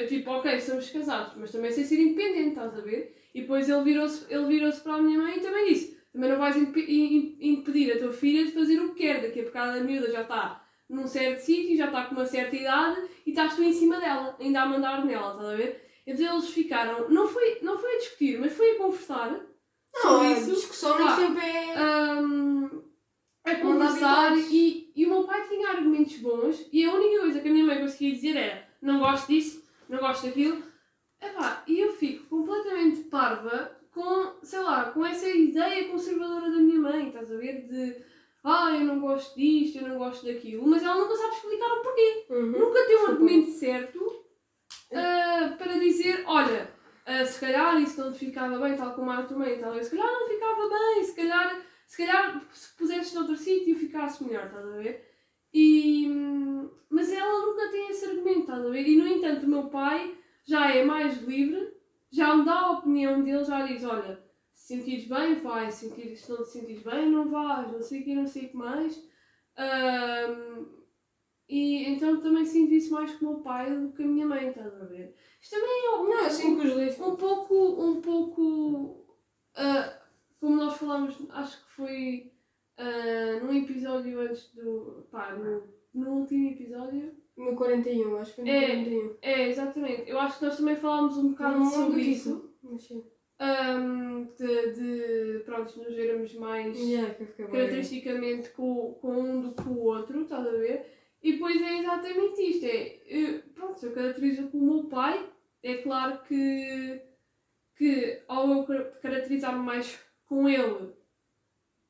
tipo, ok, somos casados, mas também sei ser independente, estás a ver? E depois ele virou-se ele virou para a minha mãe e também disse, também não vais impe- im- impedir a tua filha de fazer o que quer, daqui a bocado a miúda já está num certo sítio, já está com uma certa idade e estás tu em cima dela, ainda a mandar nela, estás a ver? Então eles ficaram, não foi, não foi a discutir, mas foi a conversar Não, a isso, discussão nem sempre é. hum, a conversar e, e o meu pai tinha argumentos bons e a única coisa que a minha mãe conseguia dizer era não gosto disso, não gosto daquilo. Epá, e eu fico completamente parva com, sei lá, com essa ideia conservadora da minha mãe, estás a ver? De ah, eu não gosto disto, eu não gosto daquilo, mas ela nunca sabe explicar o porquê. Uhum. Nunca tem um argumento certo ah, para dizer, olha, ah, se calhar isso não te ficava bem, tal como a tua mãe, talvez, se calhar não ficava bem, se calhar, se calhar se pusesses noutro sítio ficasse melhor, estás a ver? E, mas ela nunca tem esse argumento, estás a ver? E no entanto, o meu pai já é mais livre, já me dá a opinião dele, já diz: olha, se sentires bem, vais, se, se não te sentires bem, não vais, não sei o que, não sei o que mais. Ahm, e então também sinto isso mais com o meu pai do que a minha mãe, estás a ver? Isto também é um, Não, assim com os dois. um pouco, um pouco, ah, como nós falámos, acho que foi ah, num episódio antes do, pá, no, no último episódio. No 41, acho que foi no É. 41. É, exatamente. Eu acho que nós também falámos um bocado Não sobre isso. sim. Ahm, de, de, pronto, nos vermos mais Yeah, bem. caracteristicamente com, com um do que o outro, estás a ver? E depois é exatamente isto, é, eu, pronto, eu caracterizo com o meu pai, é claro que, que ao eu car- caracterizar-me mais com ele,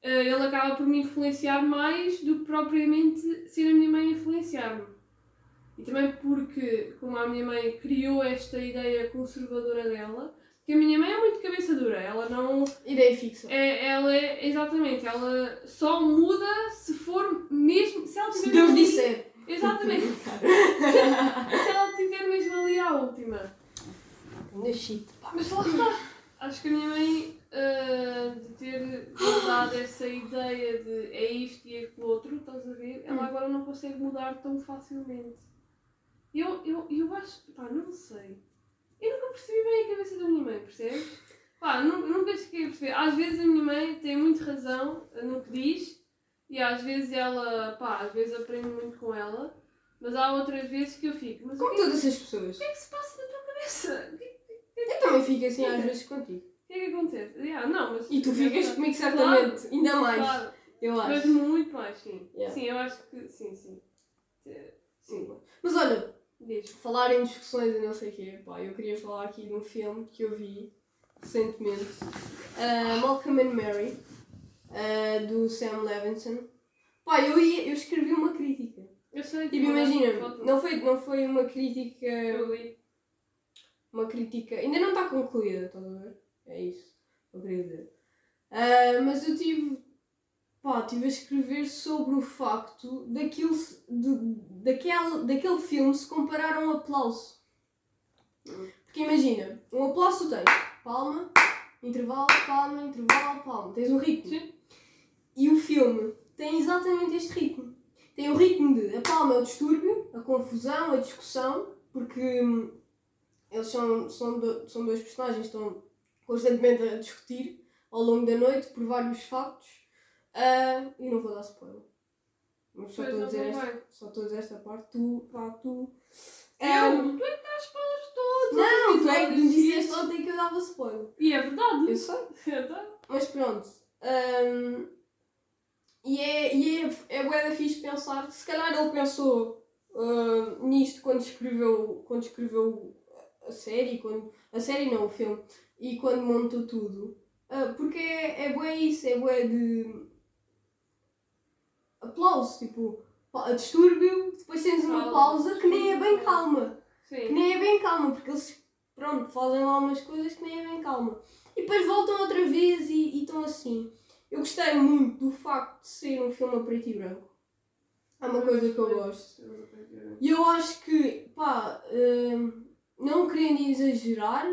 eh, ele acaba por me influenciar mais do que propriamente ser a minha mãe influenciar-me. E também porque, como a minha mãe criou esta ideia conservadora dela, que a minha mãe é muito cabeça dura, ela não, Ideia fixa. é, ela é, exatamente, ela só muda se for mesmo. Se ela tiver Se Deus disser. Exatamente. se ela tiver mesmo ali à última. Na shit. Pá, Mas lá está. Acho que a minha mãe, ah, de ter dado essa ideia de é isto e é aquilo outro, estás a ver? Ela Hum. agora não consegue mudar tão facilmente. Eu, eu, eu acho. Pá, não sei. Eu nunca percebi bem a cabeça da minha mãe, percebes? Pá, nu- nunca cheguei a perceber. Às vezes a minha mãe tem muito razão no que diz e às vezes ela, pá, às vezes aprendo muito com ela, mas há outras vezes que eu fico. Mas Como é- todas as pessoas. o que é que se passa na tua cabeça? O que, Eu também fico assim às vezes contigo. o que é que acontece? Yeah, não, mas, E tu ficas Claro, comigo certamente. Ainda mais. Claro, Eu mas acho. muito mais, sim. Yeah. Sim, eu acho que sim, sim. Eh, Sim, Mas olha, diz. falar em discussões e não sei o quê, pá, eu queria falar aqui de um filme que eu vi recentemente. Uh, Malcolm and Mary, uh, do Sam Levinson. Pá, eu, ia, eu escrevi uma crítica. Eu sei Tipo, mandaste imagina, não foi, não foi uma crítica. Eu li. Uma crítica. Ainda não está concluída, estás a ver? É isso eu queria dizer. Ah, mas eu tive. Pá, tive a escrever sobre o facto daquilo, de, daquele, daquele filme se comparar a um aplauso. Porque imagina, um aplauso tu tens palma, intervalo, palma, intervalo, palma. Tens um ritmo. Sim. E o filme tem exatamente este ritmo. Tem o ritmo de a palma é o distúrbio, a confusão, a discussão, porque hum, eles são, são, do- são dois personagens que estão constantemente a discutir ao longo da noite por vários factos. Ah, e não vou dar spoiler. Mas só estou a dizer esta, só estou a dizer esta parte. Tu, pá, tu. Eu? Ahm, Tu é que dás spoilers todos. não, tu é que me disseste ontem que eu dava spoiler. E é verdade. Eu sei. É verdade. Mas pronto. hum, e é, e é, é bué da fixe pensar, se calhar ele pensou hum, nisto quando escreveu, quando escreveu a série, quando, a série não, o filme, e quando montou tudo. Ah, porque é, é bué isso, é bué de aplauso, tipo, pa- distúrbio, depois tens uma Pausa. pausa que nem é bem calma. Que Sim. nem é bem calma, porque eles, pronto, fazem lá umas coisas que nem é bem calma. E depois voltam outra vez e, e estão assim. Eu gostei muito do facto de ser um filme a preto e branco. É uma coisa que eu gosto. E eu acho que, pá, hum, não querendo exagerar,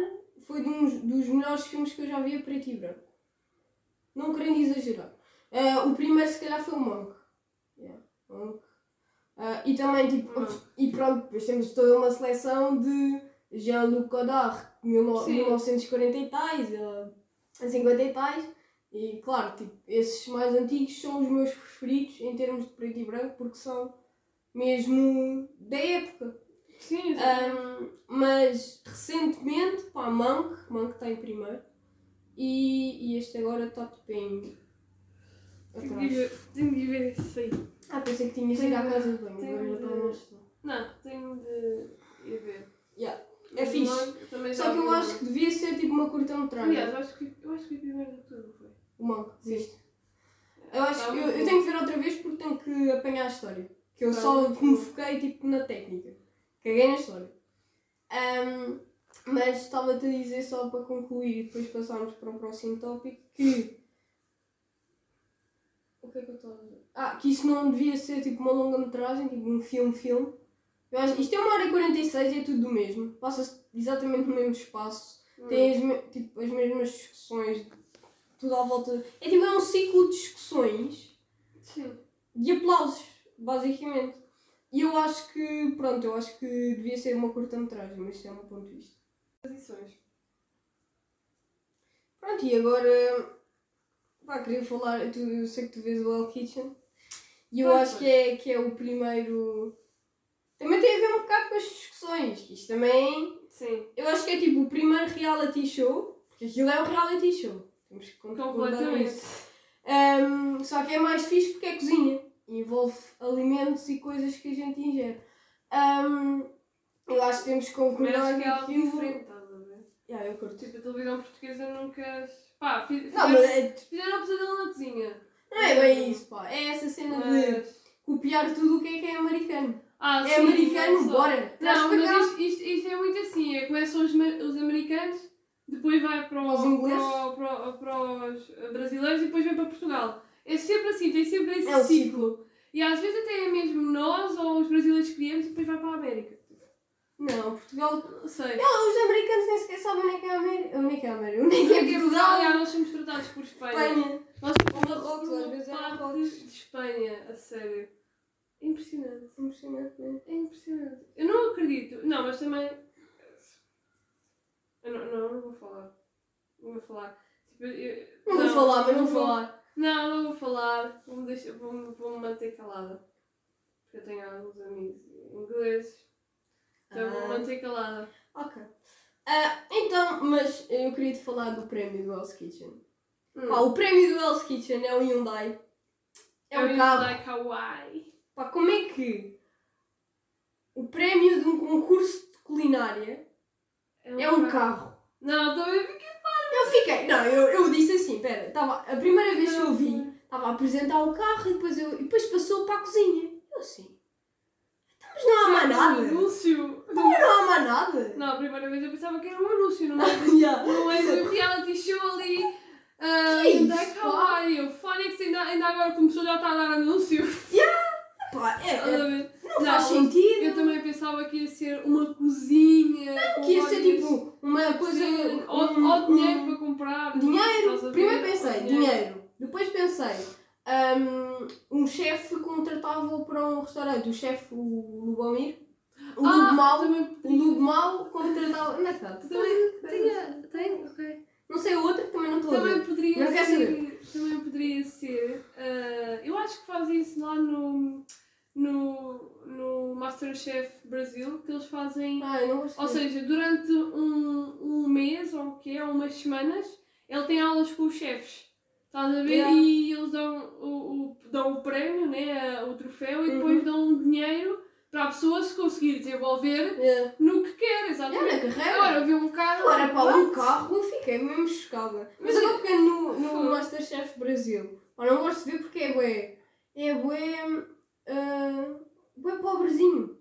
foi de uns dos melhores filmes que eu já vi a preto e branco. Não querendo exagerar. Ah, o primeiro, se calhar, foi o Monk. Ah, e também, tipo, Monk. e pronto, depois temos toda uma seleção de Jean-Luc Godard, mil no- Sim. 1940 e tais, ah, 50 e tais. E claro, tipo, esses mais antigos são os meus preferidos em termos de preto e branco, porque são mesmo da época. Sim. Um, mas recentemente, pá, Monk, Monk está em primeiro. E, e este agora está tipo em. Tenho de ver- tenho de ver isso aí. Ah, pensei que tinhas ido à casa de banho, agora já no estão. Não, tenho de ir ver. Yeah. Mas É fixe. também já Só que eu vi acho que devia ser tipo uma curta-metragem. Aliás, eu acho que, eu acho que vi primeiro de tudo, foi? O Monk, viste? Eu acho Tá eu, muito eu tenho que ver outra vez porque tenho que apanhar a história. Que eu Tá só muito me bom. foquei tipo na técnica. Caguei na história. Um, mas estava-te a dizer só para concluir e depois passarmos para o próximo tópico que. O que é que eu estava a dizer? ah, que isso não devia ser tipo uma longa-metragem, tipo um filme-filme. Isto é uma hora e 46 e é tudo do mesmo. Passa-se exatamente no mesmo espaço. Tem as, me- tipo, as mesmas discussões, tudo à volta. É tipo é um ciclo de discussões Sim. de aplausos, basicamente. E eu acho que, pronto, eu acho que devia ser uma curta-metragem, mas isso é o meu ponto de vista. Posições. Pronto, e agora. Pá, queria falar. Tu, eu sei que tu vês o Hell Kitchen. E eu Pois, acho que é, que é o primeiro. Também tem a ver um bocado com as discussões. Que isto também. Sim. Eu acho que é tipo o primeiro reality show. Porque aquilo é um reality show. Temos que concordar nisso. Ahm, só que é mais fixe porque é cozinha. Envolve alimentos e coisas que a gente ingere. Ahm, eu acho que temos que Mas concordar acho que é algo aquilo- diferente, estás a ver? Yeah, eu curto. Tipo, a televisão portuguesa nunca. Pá, fiz- Não, mas fizeram, é, fizeram um pesadelo na cozinha. não é bem isso, pá. É essa cena de Mas. copiar tudo o que é que é americano. Ah, é sim, americano, só. bora. Não, mas isto, isto, isto é muito assim. É, começam os, os americanos, depois vai para, o- Os ingleses. para, o- para, o- para os brasileiros e depois vem para Portugal. É sempre assim, tem sempre esse É um ciclo. E às vezes até é mesmo nós ou os brasileiros criamos e depois vai para a América. Não, Portugal. Não sei. Não, os americanos nem sequer sabem onde é que é a América. Onde é que é a América? Onde é que é é Portugal, já, nós somos tratados por Espanha. Espanha. Nós Ou Marrocos, às vezes é Marrocos. de Espanha, a sério. É impressionante. Impressionante, né? É impressionante. Eu não acredito. Não, mas também. Eu não, não, não vou falar. Não vou falar. Tipo, eu- Não, vou falar, mas não vou vou- falar. Não, não vou falar. Vou-me deixar- vou-me manter calada. Porque eu tenho alguns amigos ingleses. Então vou-me Ah. manter calada. Ok. Ah, então, mas eu queria te falar do prémio do Hell's Kitchen. Hum. Pá, o prémio do Hell's Kitchen é o Hyundai. É um carro. Like Hawaii. Pá, como é que o prémio de um concurso de culinária é um carro? Não, também fiquei. Eu fiquei, não, eu, eu disse assim, pera, tava, a primeira vez que eu vi, estava a apresentar o carro e depois, eu, e depois passou para a cozinha. Eu assim, "Então, mas não há mais nada, Um anúncio. não há mais nada. Não, a primeira vez eu pensava que era um anúncio, não é? Yeah. Não é um reality show ali. Uh, Que é da isso, Kawaii. O Phonics ainda, ainda agora começou já a dar anúncio. Pá, é, é, não, Não, faz sentido. Eu também pensava que ia ser uma cozinha. com que ia ser tipo uma coisa. Ou, um- ou dinheiro para comprar. Dinheiro, primeiro pensei, dinheiro. Depois pensei, um, um chefe contratável para um restaurante. O chefe, o Lubomir. O Ah, Mau. também O Lubo Mau contratável. Onde é que está? Também tinha. Tem, ok. Não sei o outro que também não estou a Também ver. poderia Não quer. Também poderia ser. ah, eu acho que fazem isso lá no. No, no Masterchef Brasil, que eles fazem. Ah, eu não gosto Ou seja, durante um, um mês ou o que é, umas semanas, ele tem aulas com os chefes. Estás a ver? Yeah. E eles dão o, o, dão o prémio, né, o troféu, e depois Uhum. dão dinheiro para a pessoa se conseguir desenvolver Yeah. no que quer, É, exatamente. na carreira. Agora, vi um carro. Agora, pá, um carro, eu fiquei mesmo chocada. Mas Mas agora pegando no, no. Masterchef Brasil, pá, não gosto de ver porque é bué. É bué. Uh, bué pobrezinho.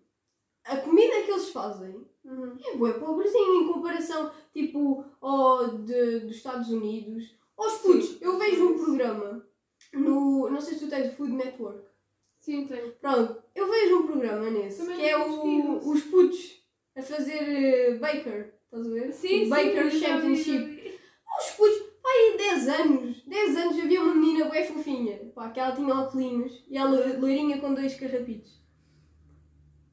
A comida que eles fazem Uhum. é bué pobrezinho em comparação, tipo, ao de, dos Estados Unidos. Aos putos, Sim. eu vejo um programa no. Não sei se tu tens Food Network. Sim, tem. Pronto, eu vejo um programa nesse, Também que é não o, os putos a fazer eh, Baker. Estás a ver? Sim, sim. Baker já Championship. Os putos, pá, aí 10 anos, 10 anos havia uma menina bem fofinha, pá, que ela tinha óculos e ela loirinha com dois carrapitos.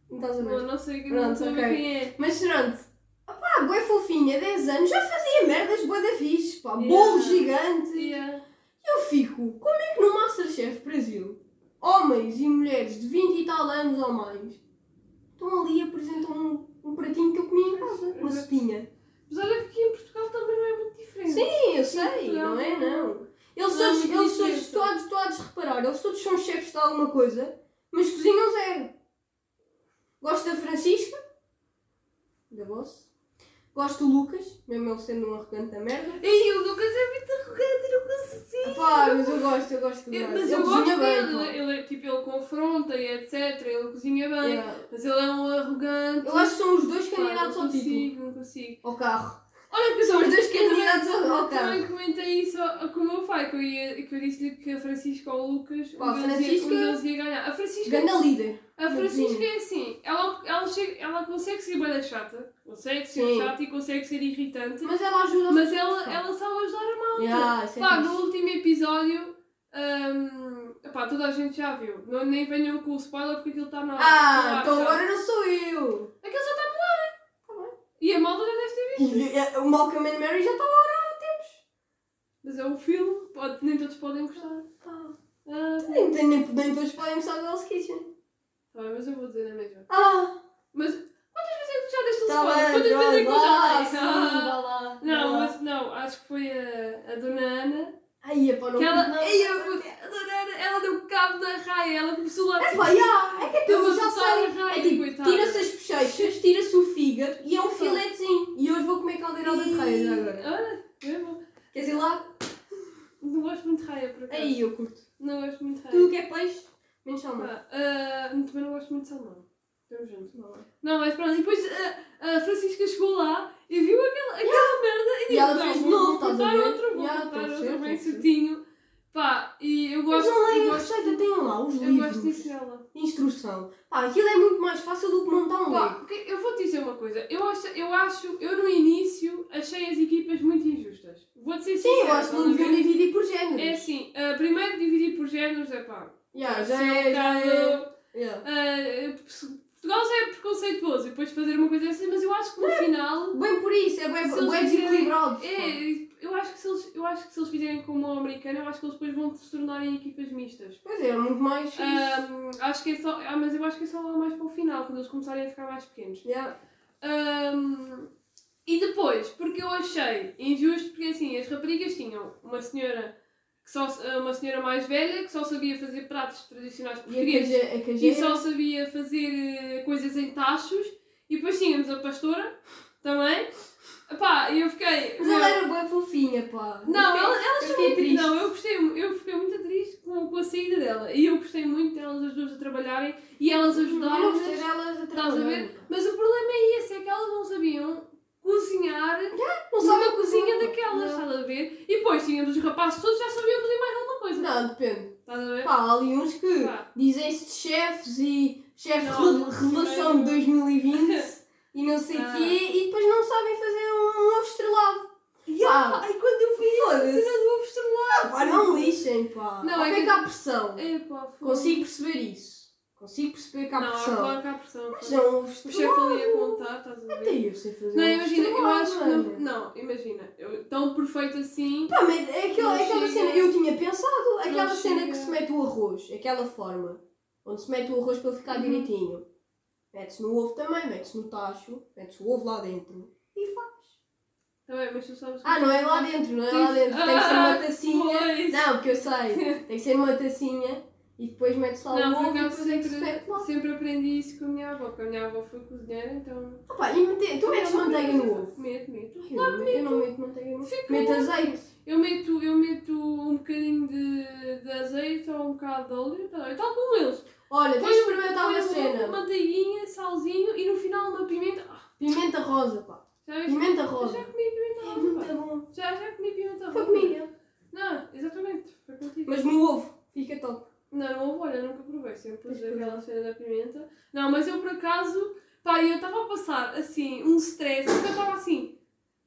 Não estás a ver? Não, não sei, não Pronto, sei ok. quem é. Mas pronto, pá, bué fofinha, 10 anos, já fazia merdas bué da fixe, pá, Yeah. Gigante. Yeah. Eu fico, como é que no Masterchef Brasil, homens e mulheres de 20 e tal anos ou mais, estão ali e apresentam um, um pratinho que eu comi em casa, uma sopinha. Mas olha que aqui em Portugal também não é muito diferente. Sim, eu sei, não é? Não. Eles Não há todos, eles todos, todos, todos, reparar, eles todos são chefes de alguma coisa, mas cozinham zero. Gosto da Francisca, da Boss. Gosto do Lucas, mesmo ele sendo um arrogante da merda. E o Lucas é muito arrogante, eu não consigo. Pá, mas eu gosto, eu gosto do gajo. mas eu gosto dele, ele, ele tipo, ele confronta e etc, ele cozinha bem, Yeah. mas ele é um arrogante. Eu acho que são os dois candidatos não ao título. consigo, não consigo. Ao carro. Olha que São os dois também- ao comentei isso com o meu pai, que eu, ia, que eu disse-lhe que a Francisca ou o Lucas, Pá, um deles ia- Francisca- um deles ia ganhar. A Francisca, Ganda líder. a Francisca é assim, ela, ela, chega, ela consegue ser bem chata, consegue ser Sim. chata e consegue ser irritante, Mas ela ajuda mas ela, ela sabe ajudar a malta. Yeah, isso é Pá, fixe. no último episódio, hum, pá, toda a gente já viu. Não, nem venham com o spoiler porque aquilo está na Ah, então agora não sou eu. Aquilo já está no ar. E a malta já deve E, eh, O Malcolm and Mary já está lá. Mas é um filme, pode, nem todos podem gostar. Ah, Nem, nem, nem, nem todos podem gostar do Hell's Kitchen. tá bem, mas eu vou dizer na mesma. Ah, Mas quantas vezes é que tu já deste um tá spoiler? bem, Quantas vezes é que já dei? sim, Ah. Não, lá. mas não, acho que foi a, a Dona Ana. Ai, epá, não Que ela, não. A Dona Ana, ela deu cabo da raia, ela começou lá. É pá, já, é que eu vou já a sei. É tipo, tira-se as bochechas, tira-se o fígado e é um Tá. filetezinho. E hoje caldeirada de raia já agora. Olha, mesmo. Queres ir lá? Não gosto muito de raia, por acaso. Aí, eu curto. Não gosto muito de raia. Tudo que é peixe, menos salmão. Pá, ah, também não gosto muito de salmão. Estamos juntos. Não, mas pronto, e depois ah, a Francisca chegou lá e viu aquela, aquela merda e E ela disse, fez não, de vou- novo, vou estás a ver? outro, vou estou a outro bem certinho. Pá, e eu Mas gosto... não leem eu a receita, tem lá os eu livros. gosto disso nela. Instrução. Pá, aquilo é muito mais fácil do que montar um Pá, porque eu vou-te dizer uma coisa. Eu acho, eu acho, eu no início achei as equipas muito injustas. Vou-te ser Sim, eu acho que não deviam dividir por géneros. É assim, ah, primeiro dividir por géneros é pá. Yeah, já um é, já é. Yeah. Ah, Portugal já é preconceituoso e depois fazer uma coisa assim, mas eu acho que no final. Bem por isso, é bem, bem desequilibrado. É, eu acho, que se eles, eu acho que se eles fizerem como o americano, eu acho que eles depois vão se tornarem equipas mistas. Pois é, é muito mais fixe. Ahm, acho que é só, ah, mas eu acho que é só lá mais para o final, quando eles começarem a ficar mais pequenos. Yeah. Ahm, e depois, porque eu achei injusto, porque assim, as raparigas tinham uma senhora, que só, uma senhora mais velha que só sabia fazer pratos tradicionais E a portugueses a e só sabia fazer eh, coisas em tachos. E depois tínhamos a pastora também. Epá, e eu fiquei. Mas ela era bem fofinha, pá. Não, Eu ela, fiquei- ela eu chamou fiquei triste. Não, eu gostei, eu fiquei muito triste com, com a saída dela. E eu gostei muito delas as duas a trabalharem e elas Eu não ajudaram. gostei delas a Estás a trabalhar. ver? Mas o problema é esse, é que elas não sabiam cozinhar Não uma cozinha cozinhar. daquelas, estás a ver? E depois tínhamos os rapazes todos já sabiam fazer mais alguma coisa. Não, depende. Estás a ver? Pá, há ali uns que Pá. dizem-se de chefes e chefe revelação de 2020 e não sei o Ah. quê e depois não sabem fazer um ovo estrelado. Yeah, ai, quando eu vi Foda-se. cena do ovo estrelado. Pá, não lixem, pá. Não, Não, é é que- que há pressão. Epá, foda. Consigo perceber isso. Consigo perceber que há Não, pressão. claro que há pressão. Mas não ovo O chefe ali a contar, estás a Até ver? eu sei fazer Não, ovo imagina, eu acho que não. Não, imagina, eu, tão perfeito assim. Pá, mas é aquela, Não aquela chega. cena, eu tinha pensado, aquela Não cena chega. que se mete o arroz, aquela forma, onde se mete o arroz para ele ficar Uhum. direitinho. Mete-se no ovo também, mete-se no tacho, mete-se o ovo lá dentro e faz. Tá bem, mas tu sabes que- Ah, não é lá dentro, não é lá dentro, tem que ser uma tacinha. Pois. Não, porque eu sei, tem que ser uma tacinha e depois mete-se lá Não, o por ovo e acaso depois é que se sempre, mete lá. sempre aprendi isso com a minha avó, porque a minha avó foi cozinheira, então. Opa, e mete, tu metes manteiga no ovo? Meto, meto. Eu não meto- eu não meto manteiga no ovo. Fica Meto azeite. Eu meto, eu meto um bocadinho de, de azeite ou um bocado de óleo, tá bem? tal como eles. Olha, tens de experimentar uma um cena. manteiguinha, salzinho e no final uma pimenta. Ah, Pimenta rosa, pá. já viste? Pimenta rosa. já comi pimenta É rosa. muito pá. bom. Já, já comi pimenta Foi rosa. comigo. Não, exatamente. Foi contigo. Mas no ovo, fica top. Não, não houve, olha, nunca provei. Sempre pus Tens aquela cena da pimenta. Não, mas eu por acaso, pá, eu estava a passar assim, um stress, porque eu estava assim,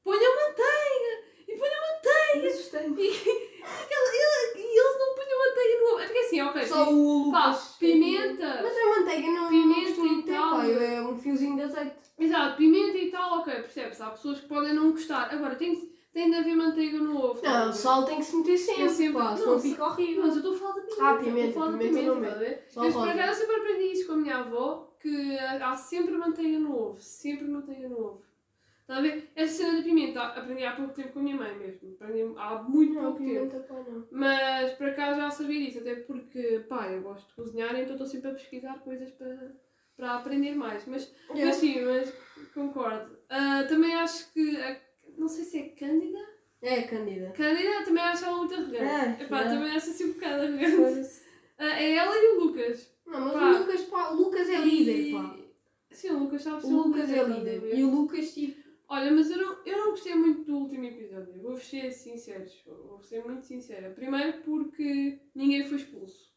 ponha manteiga! E ponha manteiga! Assustante. E, aquela, ele- e eles não punham manteiga no ovo. É porque assim, ok. Só o Lucas. pimenta! Mas a manteiga não Pimenta e tal. É um fiozinho de azeite. Exato, pimenta e tal, ok, percebes? Há pessoas que podem não gostar. Agora, tem, tem de haver manteiga no ovo. Não, ver? sal tem que se meter sempre, Eu sempre- pá, não, senão fica horrível. Mas eu estou a falar da pimenta. Ah, estou pimenta, a falar da pimenta pimenta, não Mas por acaso eu sempre aprendi isso com a minha avó, que há sempre manteiga no ovo, sempre manteiga no ovo. Está a ver? Essa cena da pimenta aprendi há pouco tempo com a minha mãe mesmo, aprendi há muito Não, pouco tempo. pimenta, pá, não. Mas por acaso já sabia disso, até porque, pá, eu gosto de cozinhar, então estou sempre a pesquisar coisas para, para aprender mais. Mas, mas sim, mas concordo. Ah, também acho que, a- não sei se é Cândida, É, Cândida. Cândida também acho ela muito arrogante. É, Epá, é. também acho assim um bocado arrogante. Ah, é ela e o Lucas. Não, mas Pá. o Lucas, pá, o Lucas é líder, pá. Sim, o Lucas sabe ser O Lucas é líder. E o Lucas, tipo, Olha, mas eu não, eu não gostei muito do último episódio. Vou ser sinceros. Vou ser muito sincera. Primeiro porque ninguém foi expulso.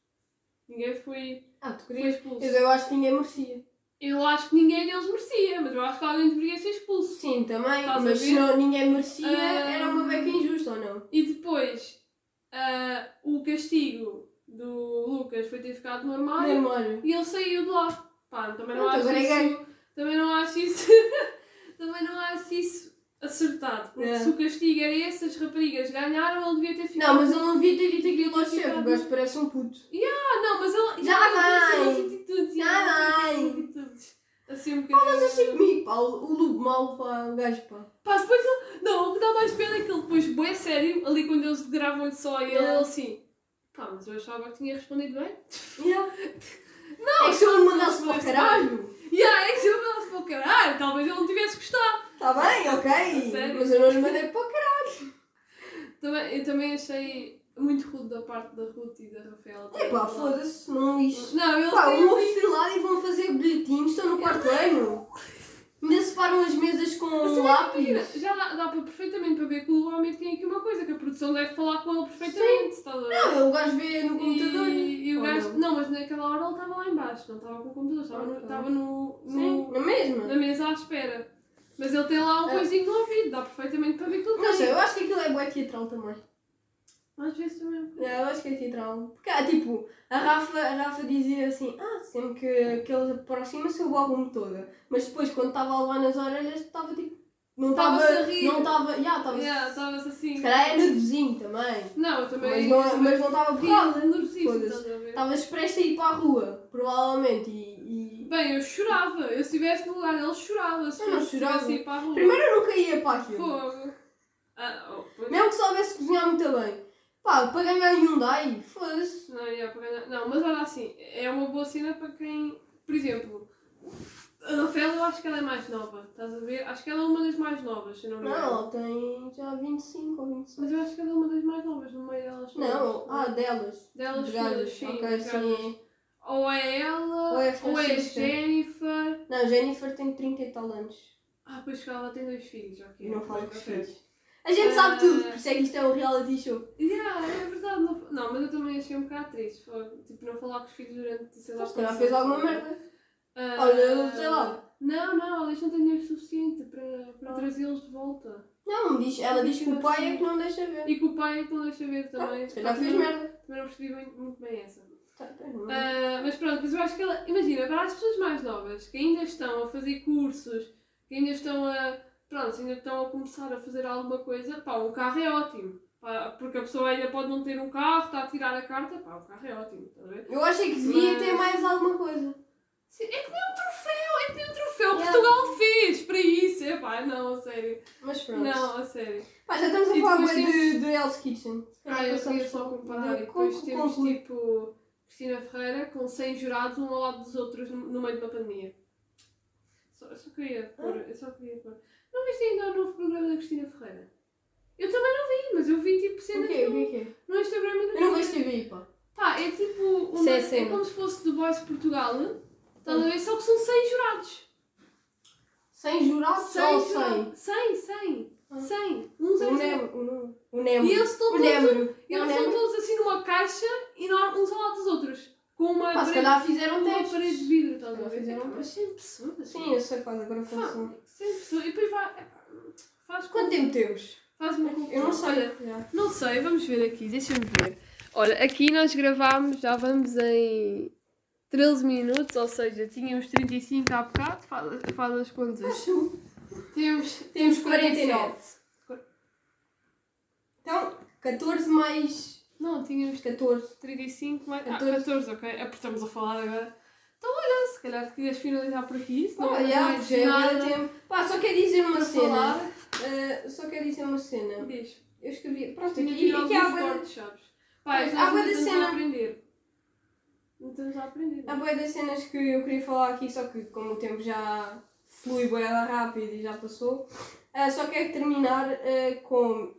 Ninguém foi, Ah, tu foi querias. expulso. Mas eu acho que ninguém merecia. Eu acho que ninguém deles merecia, mas eu acho que alguém deveria ser expulso. Sim, também. Estás mas se não, ninguém merecia, Ah. era uma beca injusta ou não? E depois, ah, o castigo do Lucas foi ter ficado no armário e ele saiu de lá. Pá, também não Pronto, acho é isso. Também não acho isso. também não acho isso acertado. Porque É. se o castigo era esse, as raparigas ganharam, ele devia ter ficado. Não, mas ele não devia ter dito aquilo ao chefe. O gajo parece um puto. Ah, não, mas ele. Já ele vai. atitudes, Já já, vai. atitudes. Assim um bocadinho. Mas assim comigo, pá. O o lobo mau, pá. O gajo, pá. Pá, depois ele. Não, o que dá mais pena é que ele depois, bué sério, ali quando eles gravam só a ele, Yeah. ele assim. Pá, mas eu achava que tinha respondido bem. Yeah. Não, é que se eu mandasse para o mas- caralho. Yeah, é que se eu mandasse para o caralho, talvez ele não tivesse gostado. Está bem, ok. sério? Mas eu não lhe mandei para o caralho. Também, eu também achei muito rude da parte da Ruth e da Rafaela. É pá, foda-se. Não lixo. Não, eles Pá, têm um afilado e vão fazer bilhetinhos. Estão no quarto ano. Ainda separam as mesas com um lápis. Já dá, dá para perfeitamente para ver que o homem tem aqui uma coisa, que a produção deve falar com ele perfeitamente, a ver? Não, o gajo vê no computador. E, e o gajo. não? Não, mas naquela hora ele estava lá em baixo, não estava com o computador, estava no, estava no, no- Sim, na mesma. na mesa à espera. Mas ele tem lá um Ah. coisinho no ouvido, dá perfeitamente para ver que ele Não tem. sei, eu acho que aquilo é bué teatral também. Às vezes também. Eu acho que é teatral. Porque, ah, tipo, a Rafa, a Rafa dizia assim, ah, sempre que, que ele aproxima-se eu borro-me toda. Mas depois, quando estava a levar nas orelhas, estava tipo, não estava, Estava-se a rir. não estava, já, estava, assim. se calhar é nervosinho também. Não, eu Mas também. não, mas não estava nervosíssimo, Foda-se. estás a ir para a rua, provavelmente, e... e... Bem, eu chorava. Eu se estivesse no lugar, ele chorava. Se Eu não chorava. tivesse ido para a rua. Primeiro eu nunca ia para aquilo. Fogo. Ah, oh. Mesmo que soubesse cozinhar muito bem. Pá, para ganhar Hyundai, foda-se. Não, ia para ganhar. Não, mas olha assim, é uma boa cena para quem. Por exemplo, a Rafaela eu acho que ela é mais nova, estás a ver? Acho que ela é uma das mais novas, se não me Não, engano. ela tem já 25 ou 26. Mas eu acho que ela é uma das mais novas no meio delas. Não, ah, delas. delas de todas, sim. Ok, sim. Ou é ela, Ou é ou é. Jennifer. Não, Jennifer tem 30 e tal anos. Ah, pois que ela tem dois filhos, ok. Não fala com os filhos. A gente Ah. sabe tudo, por isso é que isto é um reality show. Yeah, é verdade. Não, não, mas eu também achei um bocado triste. foi, Tipo, não falar com os filhos durante, sei lá, calhar quantos fez alguma merda. Ah, Olha, sei lá. Não, não, eles não têm dinheiro suficiente para, para Ah. trazê-los de volta. Não, diz, ela diz que o pai é que não deixa ver. E que o pai é que não deixa ver também. Ah, se calhar Também fez merda. Também não percebi muito, muito bem essa. Tá, tá. Ah, mas pronto, mas eu acho que ela. Imagina, para as pessoas mais novas que ainda estão a fazer cursos, que ainda estão a. Pronto, ainda estão a começar a fazer alguma coisa, pá, um carro é ótimo. Pá, porque a pessoa ainda pode não ter um carro, está a tirar a carta, pá, o carro é ótimo, está a ver? Eu achei que devia Mas- ter mais alguma coisa. Sim, é que nem um troféu, é que nem um troféu. Yeah. Portugal fez para isso. É pá, não, a sério. Mas pronto. Não, a sério. Pá, já estamos a E falar bué temos- de, de Hell's Kitchen. Ah, eu queria só para- comparar. de- E depois con- temos conclui. tipo Cristina Ferreira com 100 jurados um ao lado dos outros no, meio de uma pandemia. Só, eu só queria pôr. Eu só queria pôr. Não viste ainda o novo programa da Cristina Ferreira? Eu também não vi, mas eu vi tipo O cenas quê? O no, quê? O quê? no Instagram e no Eu não vejo TV, pá. Pá, é tipo. Uma, é é, como se fosse The Voice Portugal. Estás a ver? Só que são 100 jurados. Sem jurados 100 ou sem? jurados. 100, 100. Ah. 100. Um O zero. Nemo. o Nemo. E eles estão todos, Nemo. É eles estão todos assim numa caixa e não, uns ao lado dos outros. Com uma Pá, se parede, calhar fizeram uma testes. parede de vidro, estás a ver? fizeram Epá, Mas 100 pessoas. Sim, eu sei, faz agora Fá, função. 100 pessoas. E depois vai. epá, Faz Quanto tempo temos? Faz uma confusão. Eu não sei. Olha, Já. não sei, vamos ver aqui, deixa-me ver. Olha, aqui nós gravámos, já vamos em 13 minutos, ou seja, tínhamos 35 há bocado, faz, faz as contas. Temos, Temos 49. Então, 14 mais Não, tínhamos 14. 35 mais. Ah, 14. 14, ok. É porque estamos a falar agora. Então, olha, se calhar querias finalizar por aqui, se não Ah, há já, mais já nada tempo. Pá, só quero dizer uma cena. Ah, só quero dizer uma cena. Diz. Eu escrevi. Pronto, Tinha aqui, aqui há bué cortes, sabes? Pá, nós há bué ainda de estamos cena. a aprender. Não estamos a aprender. Há bué das cenas que eu queria falar aqui, só que como o tempo já flui bué rápido e já passou, ah, só quero terminar ah, com...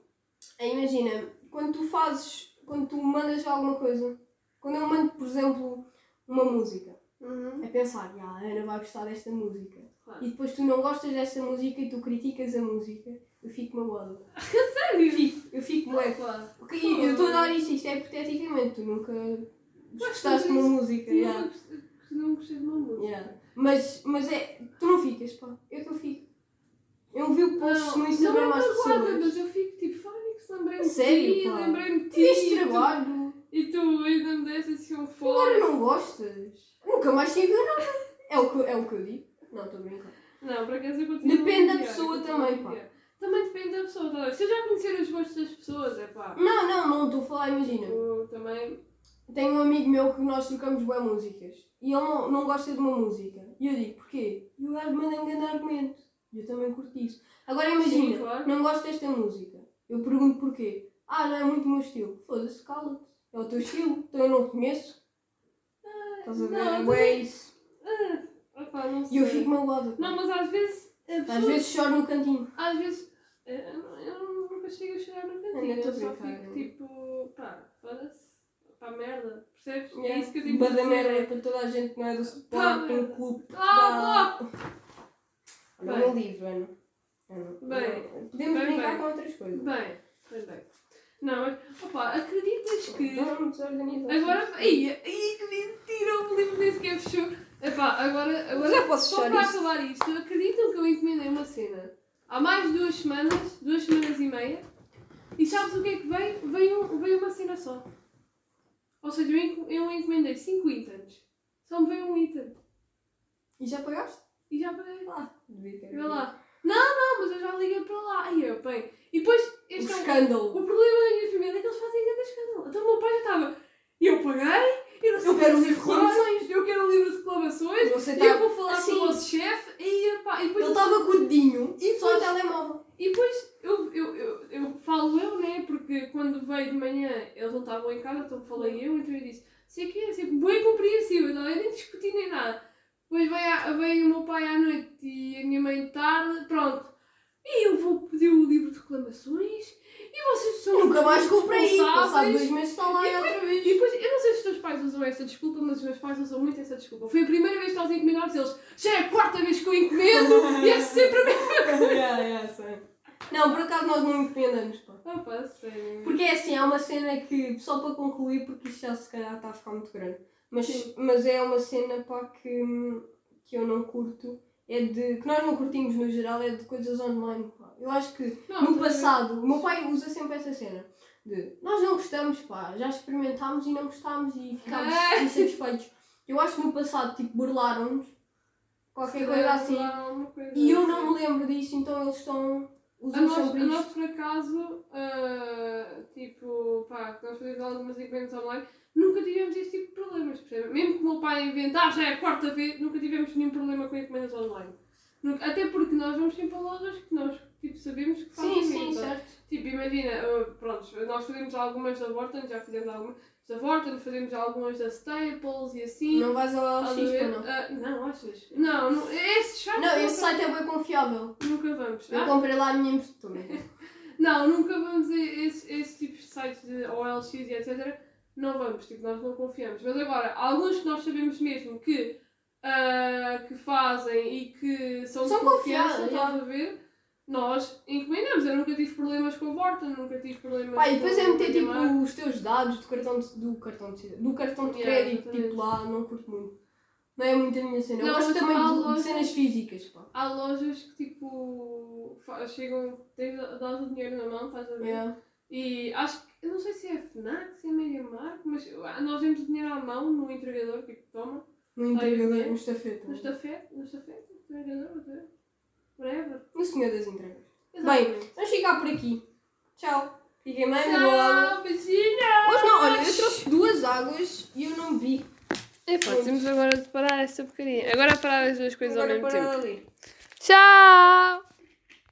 ah, imagina, quando tu fazes, quando tu mandas alguma coisa, quando eu mando, por exemplo, uma música, Uhum. É pensar, "Ya, a Ana vai gostar desta música. Claro. E depois tu não gostas desta música e tu criticas a música. Eu fico magoada. Sério? Eu fico, eu fico bué. Claro. Porque eu estou a dar isto, isto é hipoteticamente. Tu nunca gostaste de uma música. Eu gost- não gostei de uma música. Ya. Mas, mas é. Tu não ficas, pá. Eu que eu fico. Eu vi o post no não Instagram é às magoada, pessoas. mas eu fico tipo, Fónix, lembrei-me de ti, lembrei-me de ti. Tiveste e tu- trabalho. E tu ainda me deste assim um Agora fone. não gostas. Nunca mais enviou nada. É o que, é o que eu digo. Não, estou a brincar. Não, por acaso eu continuo Depende a da pessoa eu continuo também, pá. Também depende da pessoa, tá? Se eu já conhecer os gostos das pessoas, é pá. Não, não, não estou a falar, imagina. Eu também. Tenho um amigo meu que nós trocamos boas músicas e ele não, não gosta de uma música. E eu digo, porquê? E o gajo manda um grande argumento. E eu também curto isso. Agora imagina, Sim, claro. não gosto desta música. Eu pergunto porquê. Ah, não é muito o meu estilo. Foda-se, cala-te. É o teu estilo. Então eu não te conheço. Estás a ver? Não, é eu bué isso. Ah, não E sei. eu fico magoada. Não, mas às vezes. a Às pessoa- vezes choro no cantinho. Às vezes. eh, Eu não- eu nunca chego a chorar no cantinho. Eu estou a só fico tipo. Pá, foda-se. Pá, merda. Percebes? É isso que eu tenho Bada merda para toda a gente que não é do Sporting, merda. clube. Ah, Olha Bem. o meu livro, Ana. Ana. Bem. Podemos Bem, brincar bem. com outras coisas. Bem, bem, bem. Não, mas. Opa, acreditas que. Desorganizados. Agora. Ai, ai, que mentira! O livro nem sequer fechou. Epá, agora. agora Já posso só para isto. acabar isto, acreditam que eu encomendei uma cena há mais de duas semanas, duas semanas e meia, e sabes o que é que veio? Veio, veio uma cena só. Ou seja, eu eu encomendei 5 itens. Só me veio um item. E já pagaste? E já paguei. Ah, devia ter. Vê lá. Não, não, mas eu já liguei para lá. Ai, eu, bem. E depois, O este é o escândalo. o problema da minha família é que eles fazem grande escândalo. Então o meu pai já estava. Eu paguei, eu não Eu quero livro de reclamações. Eu quero o livro de reclamações. Você E eu tá... vou falar assim. com o vosso chefe. E, e depois, Ele estava com o dedinho E só o telemóvel. e depois eu, eu, eu, eu falo eu, né? Porque quando veio de manhã eles não estavam em casa, então falei eu. Então eu disse: sei que é, sempre bem compreensível. Não, eu nem discuti nem nada. Depois veio, veio o meu pai à noite e a minha mãe de tarde. Pronto. E eu vou pedir o livro de reclamações. E vocês são Nunca os mais comprei. Passado responsáveis. dois meses está lá E outra vez. E depois, eu não sei se os teus pais usam esta desculpa, mas os meus pais usam muito essa desculpa. Foi a primeira vez que nós encomendamos eles. Já é a quarta vez que eu encomendo e é sempre a mesma. yeah, yeah, sei. Não, por acaso nós não encomendamos, pá. Ah, pá, sério. Porque é assim, há uma cena que, só para concluir, porque isto já se calhar está a ficar muito grande, mas, Sim. mas é uma cena pá, que, que eu não curto, é de, que nós não curtimos no geral, é de coisas online. Pá. Eu acho que Não, no passado, o meu pai usa sempre essa cena de nós não gostamos, pá, já experimentámos e não gostámos e ficámos Ah. insatisfeitos. Eu acho que no passado, tipo, burlaram-nos, qualquer coisa assim, e eu assim. não me lembro disso, então eles estão. A usam nós, a nós, por acaso, ah, tipo, pá, que nós fazemos algumas encomendas online, nunca tivemos este tipo de problemas, percebe? Mesmo que o meu pai inventar, já é a quarta vez, nunca tivemos nenhum problema com encomendas online. Nunca- até porque nós vamos sempre a lojas que nós, tipo, sabemos que fazem Sim, sim, venda. certo. Tipo, imagina, uh, pronto, nós fazemos algumas da Vorten, já fizemos algumas da Vorten, fazemos algumas da Staples e assim. Não vais ao LX, não. Ah, não, achas? Não, não esse site Não, esse site é bem confiável. nunca vamos. Eu Ah, comprei lá a minha impressora. não, nunca vamos a esse, esse tipo de sites de OLX e etc. Não vamos, tipo, nós não confiamos. Mas agora, alguns que nós sabemos mesmo que, ah, que fazem e que são, São confiáveis, estás a ver? Nós encomendamos. Eu nunca tive problemas com a Vorten, nunca tive problemas Pá, e depois é meter a tipo os teus dados do cartão de, do cartão de, do cartão de Yeah, crédito, exatamente. tipo lá, não curto muito. Não é muito a minha cena. Eu Não, gosto mas também de, de lojas- cenas físicas, pá. Há lojas que tipo chegam, tens, dás o dinheiro na mão, estás a ver? Yeah. E acho que, eu não sei se é FNAC, se é MediaMark, mas ah, nós vemos o dinheiro à mão no entregador, tipo, toma, No entregador, yeah. no estafeta. no estafete, no estafete, no entregador, whatever. No senhor das entregas. Exatamente. Vamos ficar por aqui. Tchau. Fiquem bem, bebam água. Beijinhos! Hoje não, olha, eu trouxe duas águas e eu não vi. Epá, temos agora de parar essa porcaria. Agora parar as duas coisas ao Agora mesmo tempo. ali. Tchau!